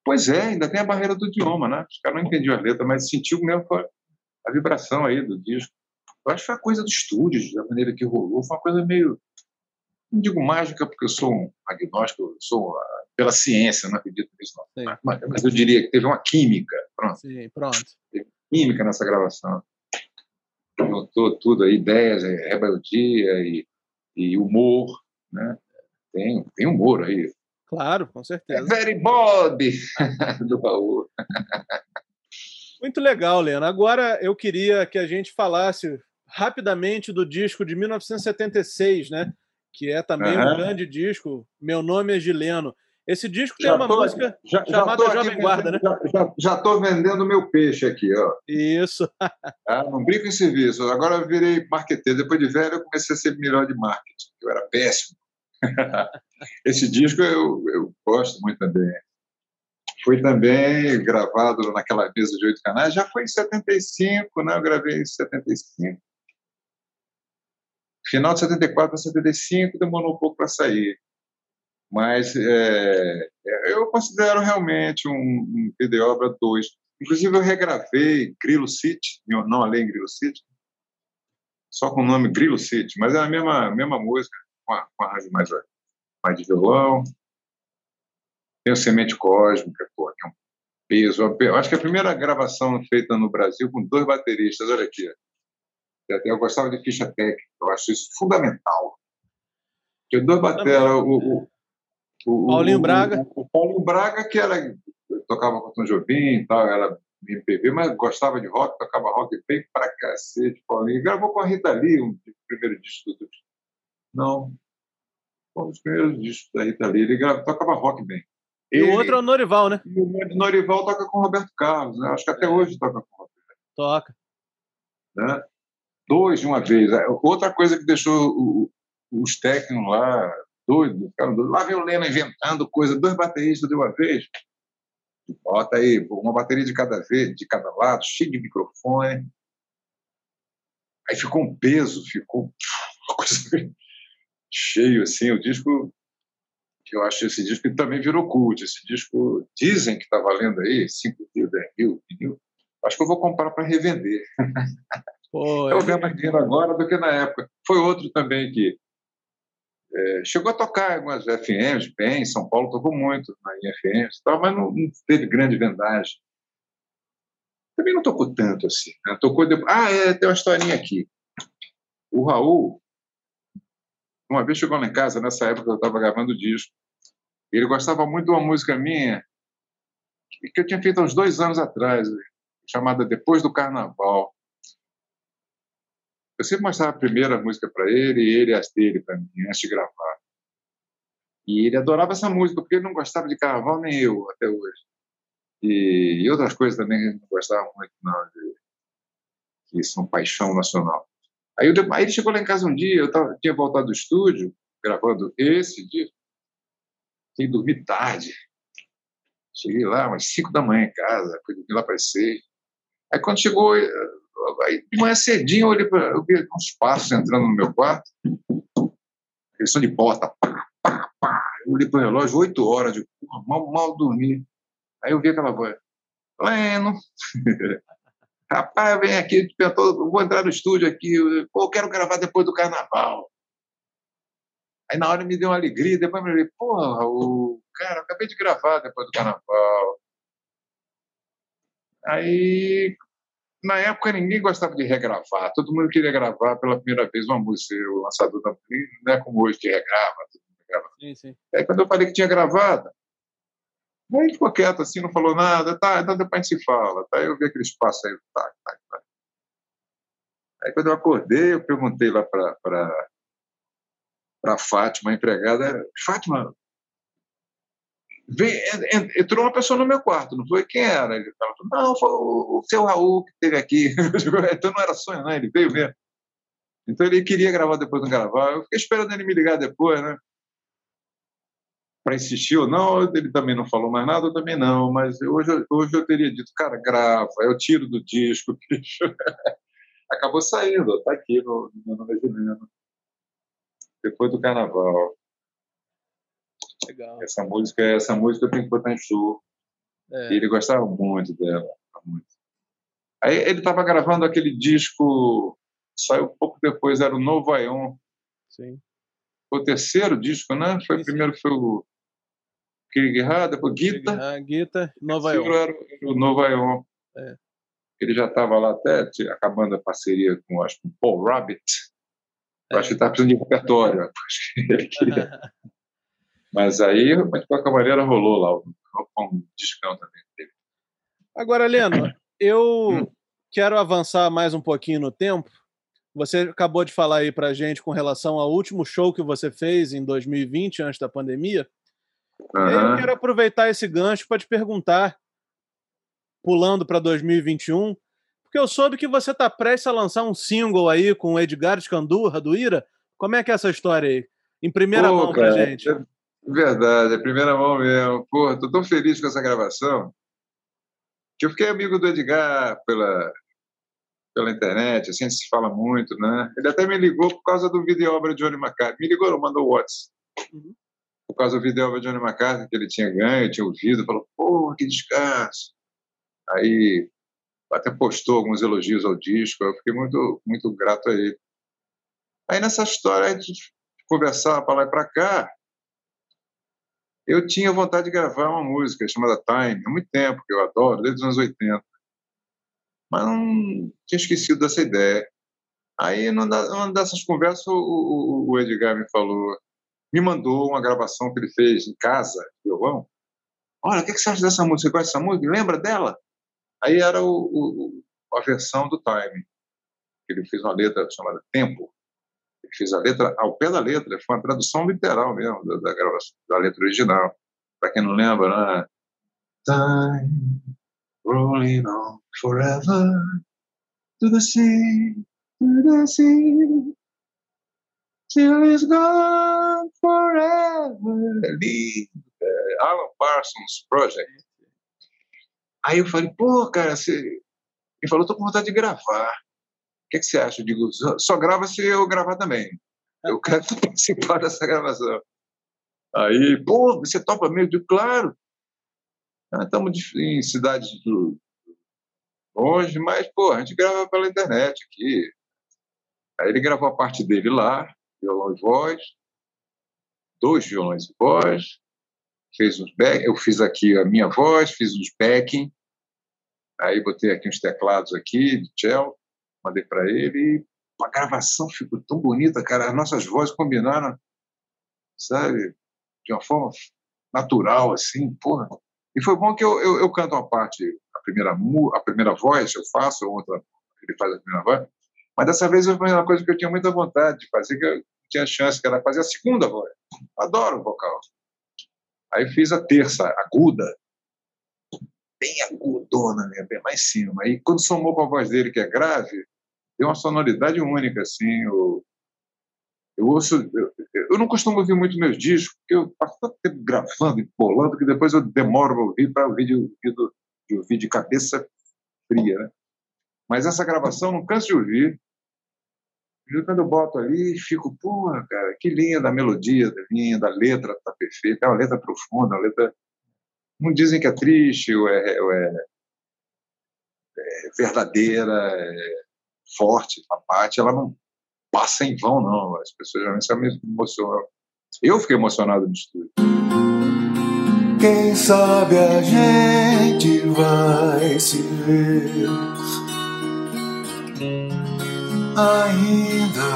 Pois é, ainda tem a barreira do idioma, né? Os caras não entendiam a letra, mas sentiu mesmo a vibração aí do disco. Eu acho que foi uma coisa do estúdio, da maneira que rolou, foi uma coisa meio. Não digo mágica, porque eu sou um agnóstico, eu sou pela ciência, não acredito nisso, não. Mas, mas, eu diria que teve uma química. Pronto. Sim, pronto. Teve química nessa gravação. Notou tudo aí, ideias, é, rebeldia e, e humor, né? Tem, tem humor aí. Claro, com certeza. É very Bob do baú. Muito legal, Lena. Agora eu queria que a gente falasse rapidamente do disco de 1976, né? Que é também uhum. um grande disco. Meu nome é Gileno. Esse disco já tem uma tô, música já, chamada já Jovem Guarda, né? Já estou vendendo meu peixe aqui, ó. Isso. ah, não brinco em serviço. Agora eu virei marqueteiro. Depois de velho, eu comecei a ser melhor de marketing. Eu era péssimo. Esse disco eu, eu gosto muito também. Foi também gravado naquela mesa de oito canais, já foi em 75, né? Eu gravei em 75. Final de 74 para 75 demorou um pouco para sair. Mas é, eu considero realmente um, um de obra 2. Inclusive, eu regravei Grilo City, não além Grilo City, só com o nome Grilo City, mas é a mesma, mesma música, com a, com mais, mais de violão. Tem o Semente Cósmica, pô, que é um peso. Eu acho que é a primeira gravação feita no Brasil com dois bateristas, olha aqui. Eu gostava de ficha técnica, eu acho isso fundamental. Tinha dois bateras, o, o, o, Paulinho Braga. O, o, Paulinho Braga, que era, tocava com o Tom Jobim e tal, era MPB, mas gostava de rock, tocava rock bem pra cacete, Paulinho. Gravou com a Rita Lee, um primeiro disco do... Não, um dos primeiros discos da Rita Lee. Ele tocava rock bem. Ele, e o outro é o Norival, né? E o Norival toca com o Roberto Carlos, né? Acho que até hoje toca com o Roberto. Toca. Né? Dois de uma vez. É, outra coisa que deixou os técnicos lá doidos, ficaram doidos. Lá vem o Leno inventando coisa, dois bateristas de uma vez. Bota aí uma bateria de cada vez, de cada lado, cheio de microfone. Aí ficou um peso, ficou uma coisa cheio assim. O disco, que eu acho esse disco que também virou cult. Esse disco dizem que está valendo aí 5 mil, 10 mil, mil. Acho que eu vou comprar para revender. Pô, eu ganho mais dinheiro agora do que na época. Foi outro também que é, chegou a tocar algumas FMs bem, São Paulo tocou muito na FM, mas não, não, teve grande vendagem. Também não tocou tanto assim. Né? Tocou depois... Ah, é, tem uma historinha aqui. O Raul, uma vez chegou lá em casa, nessa época eu estava gravando disco, ele gostava muito de uma música minha que eu tinha feito há uns dois anos atrás, chamada Depois do Carnaval. Eu sempre mostrava a primeira música para ele e ele as dele para mim, antes de gravar. E ele adorava essa música, porque ele não gostava de carnaval, nem eu, até hoje. E, e outras coisas também ele não gostava muito, não, de, que são paixão nacional. Aí, eu, aí, ele chegou lá em casa um dia, eu tava, tinha voltado do estúdio, gravando esse dia, tinha dormir tarde. Cheguei lá umas 5 da manhã em casa, fui dormir lá para 6. Aí quando chegou, Aí, de manhã cedinho, eu, olhei eu vi uns passos entrando no meu quarto, eles são de porta, pá, pá, pá. Eu olhei para o relógio, oito horas, de mal, mal dormir. Aí eu vi aquela voz, Leno, rapaz, vem aqui, tentou, vou entrar no estúdio aqui, eu quero gravar depois do carnaval. Aí na hora me deu uma alegria, depois me falei, porra, o cara, acabei de gravar depois do carnaval. Aí na época ninguém gostava de regravar, todo mundo queria gravar pela primeira vez uma música, o lançador da não é como hoje que regrava, todo mundo regrava. Sim, sim. Aí quando eu falei que tinha gravado, aí ficou quieto assim, não falou nada, tá, então depois a gente se fala, tá? Eu vi aquele espaço aí, tá, tá, tá. Aí quando eu acordei, eu perguntei lá para para Fátima, a empregada, Fátima, entrou uma pessoa no meu quarto, não foi? Quem era? Ele falou, não, foi o, o seu Raul que esteve aqui. então não era sonho, não, ele veio mesmo. Então ele queria gravar depois não gravar. Eu fiquei esperando ele me ligar depois, né? Para insistir ou não, ele também não falou mais nada, eu também não. Mas hoje, hoje eu teria dito, cara, grava, eu tiro do disco, bicho. Acabou saindo, está aqui no, no meu nome é Juliano. Depois do carnaval. Legal. Essa música, essa música eu tenho que botar em show. É. Ele gostava muito dela. Muito. Aí ele estava gravando aquele disco, saiu pouco depois, era o Novo Aion. Sim. O terceiro disco, né? Foi sim, o primeiro que foi o Kiriguirá, depois Guita. Guita, Novo Aion. Era o Novo Aion. É. Ele já estava lá até acabando a parceria com, acho, com o Paul Rabbit. É. Acho que estava precisando de repertório. Acho que ele queria Mas aí, de qualquer maneira, rolou lá um discão também dele. Agora, Leno, eu hum. quero avançar mais um pouquinho no tempo. Você acabou de falar aí pra gente com relação ao último show que você fez em 2020, antes da pandemia. Uhum. eu quero aproveitar esse gancho para te perguntar, pulando para 2021, porque eu soube que você está prestes a lançar um single aí com o Edgar Escandurra, do Ira. Como é que é essa história aí? Em primeira Pô, mão para gente. Verdade, é primeira mão mesmo. Pô, tô tão feliz com essa gravação que eu fiquei amigo do Edgar pela, pela internet, assim, se fala muito, né? Ele até me ligou por causa do vídeo obra de Johnny McCarthy. Me ligou, não mandou o WhatsApp. Uhum. Por causa do vídeo obra de Johnny McCarthy que ele tinha ganho, tinha ouvido, falou, pô, que descanso. Aí até postou alguns elogios ao disco, eu fiquei muito, muito grato a ele. Aí nessa história de conversar para lá e para cá, eu tinha vontade de gravar uma música chamada Time, há muito tempo, que eu adoro, desde os anos 80. Mas não tinha esquecido dessa ideia. Aí, numa dessas conversas, o, o, Edgar me falou, me mandou uma gravação que ele fez em casa, violão. Olha, o que você acha dessa música? Você gosta dessa música? Lembra dela? Aí era o, o, a versão do Time. Ele fez uma letra chamada Tempo. Ele fez a letra ao pé da letra, foi uma tradução literal mesmo da, da gravação, da letra original. Para quem não lembra, né? Time rolling on forever to the sea, to the sea, till it's gone forever. Lindo. É, Alan Parsons Project. Aí eu falei, pô, cara, você. Ele falou, tô com vontade de gravar. O que, que você acha? Eu digo, só grava se eu gravar também. Eu quero participar dessa gravação. Aí, pô, você topa mesmo? Eu digo, claro. Estamos em cidades do, longe, mas, pô, a gente grava pela internet aqui. Aí ele gravou a parte dele lá, violão e voz, dois violões e voz, fez uns back, eu fiz aqui a minha voz, fiz uns backing, aí botei aqui uns teclados aqui de cello, mandei para ele e a gravação ficou tão bonita, cara, as nossas vozes combinaram, sabe, de uma forma natural, assim, porra. E foi bom que eu, eu, eu canto uma parte, a primeira, a primeira voz eu faço, outra ele faz a primeira voz, mas dessa vez foi uma coisa que eu tinha muita vontade de fazer, que eu tinha chance, que era fazer a segunda voz. Adoro o vocal. Aí fiz a terça, aguda, bem agudona, né? bem mais cima. Aí quando somou com a voz dele, que é grave, deu uma sonoridade única, assim. Eu, eu ouço, eu, eu não costumo ouvir muito meus discos, porque eu passo tanto tempo gravando e polando que depois eu demoro para ouvir para ouvir de, de, ouvir de cabeça fria, né? Mas essa gravação não canso de ouvir. Quando eu boto ali, fico, porra, cara, que linda a melodia, linda, a letra tá perfeita, é uma letra profunda, uma letra. Não dizem que é triste, ou é, ou é, é verdadeira, é forte, a parte, ela não passa em vão, não. As pessoas geralmente se emocionam. Eu fiquei emocionado no estúdio. Quem sabe a gente vai se ver ainda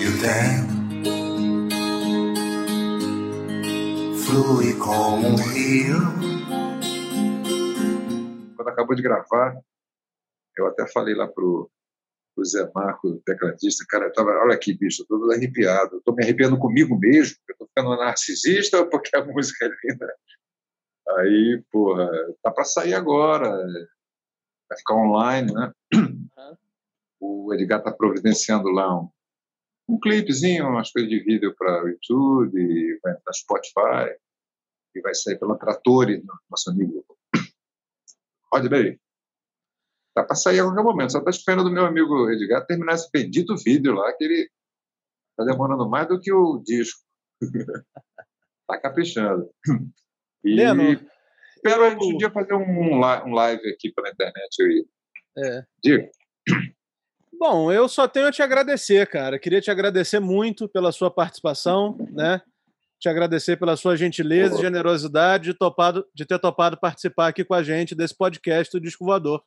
e o tempo flui como um rio. Quando acabou de gravar, eu até falei lá pro, pro Zé Marco, o tecladista, cara, tava, olha aqui, bicho, eu tô todo arrepiado, tô me arrepiando comigo mesmo, eu tô ficando narcisista porque a música é linda. Aí, porra, tá para sair agora, vai ficar online, né? Uhum. O Edgar está providenciando lá um, um clipezinho, umas coisas de vídeo para o YouTube, vai entrar Spotify, e vai sair pela Trattori, nosso amigo Rodney. Tá para sair a qualquer momento, só está esperando do meu amigo Edgar terminar esse bendito vídeo lá, que ele está demorando mais do que o disco. Está caprichando. E Leno, espero a gente um dia fazer um, live aqui pela internet. Eu É. Diga. Bom, eu só tenho a te agradecer, cara. Queria te agradecer muito pela sua participação, né? Te agradecer pela sua gentileza e generosidade de, topado, de ter topado participar aqui com a gente desse podcast do Disco Voador.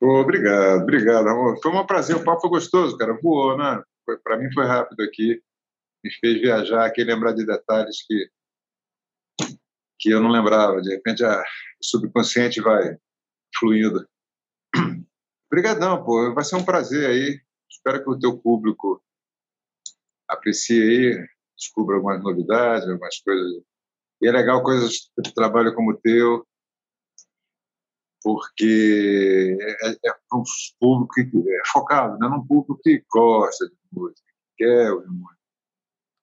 Obrigado, obrigado, amor. Foi um prazer, o papo foi gostoso, cara. Voou, né? Para mim foi rápido aqui. Me fez viajar aqui, lembrar de detalhes que, que eu não lembrava. De repente, a, o subconsciente vai fluindo. Obrigadão, pô. Vai ser um prazer aí. Espero que o teu público aprecie aí, descubra algumas novidades, algumas coisas. E é legal coisas de trabalho como o teu, porque é, é um público que é focado, né? num público que gosta de música, que quer ouvir música.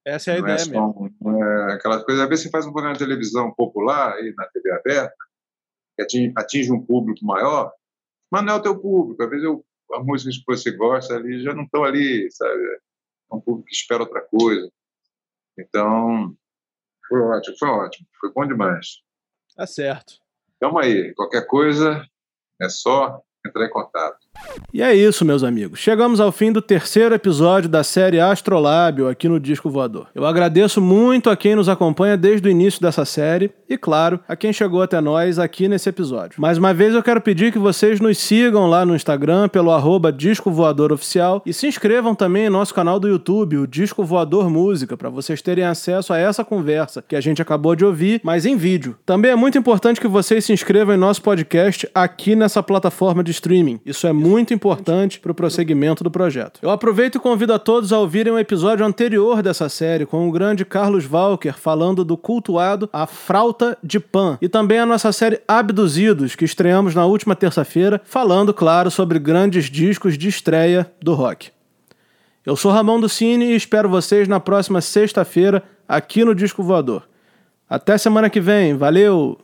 Essa é a não ideia é mesmo. É aquelas coisas, às vezes você faz um programa de televisão popular aí na TV aberta, que atinge, atinge um público maior, mas não é o teu público. Às vezes eu, as músicas que você gosta ali já não estão ali, sabe? É um público que espera outra coisa. Então, foi ótimo, foi ótimo. Foi bom demais. Tá certo. Tamo aí. Qualquer coisa, é só entrar em contato. E é isso, meus amigos. Chegamos ao fim do terceiro episódio da série Astrolábio aqui no Disco Voador. Eu agradeço muito a quem nos acompanha desde o início dessa série e, claro, a quem chegou até nós aqui nesse episódio. Mais uma vez eu quero pedir que vocês nos sigam lá no Instagram pelo arroba Disco Voador Oficial e se inscrevam também em nosso canal do YouTube, o Disco Voador Música, para vocês terem acesso a essa conversa que a gente acabou de ouvir, mas em vídeo. Também é muito importante que vocês se inscrevam em nosso podcast aqui nessa plataforma de streaming. Isso é muito importante para o prosseguimento do projeto. Eu aproveito e convido a todos a ouvirem um episódio anterior dessa série com o grande Carlos Walker falando do cultuado A Frauta de Pan e também a nossa série Abduzidos, que estreamos na última terça-feira, falando, claro, sobre grandes discos de estreia do rock. Eu sou Ramon do Cine e espero vocês na próxima sexta-feira aqui no Disco Voador. Até semana que vem, valeu!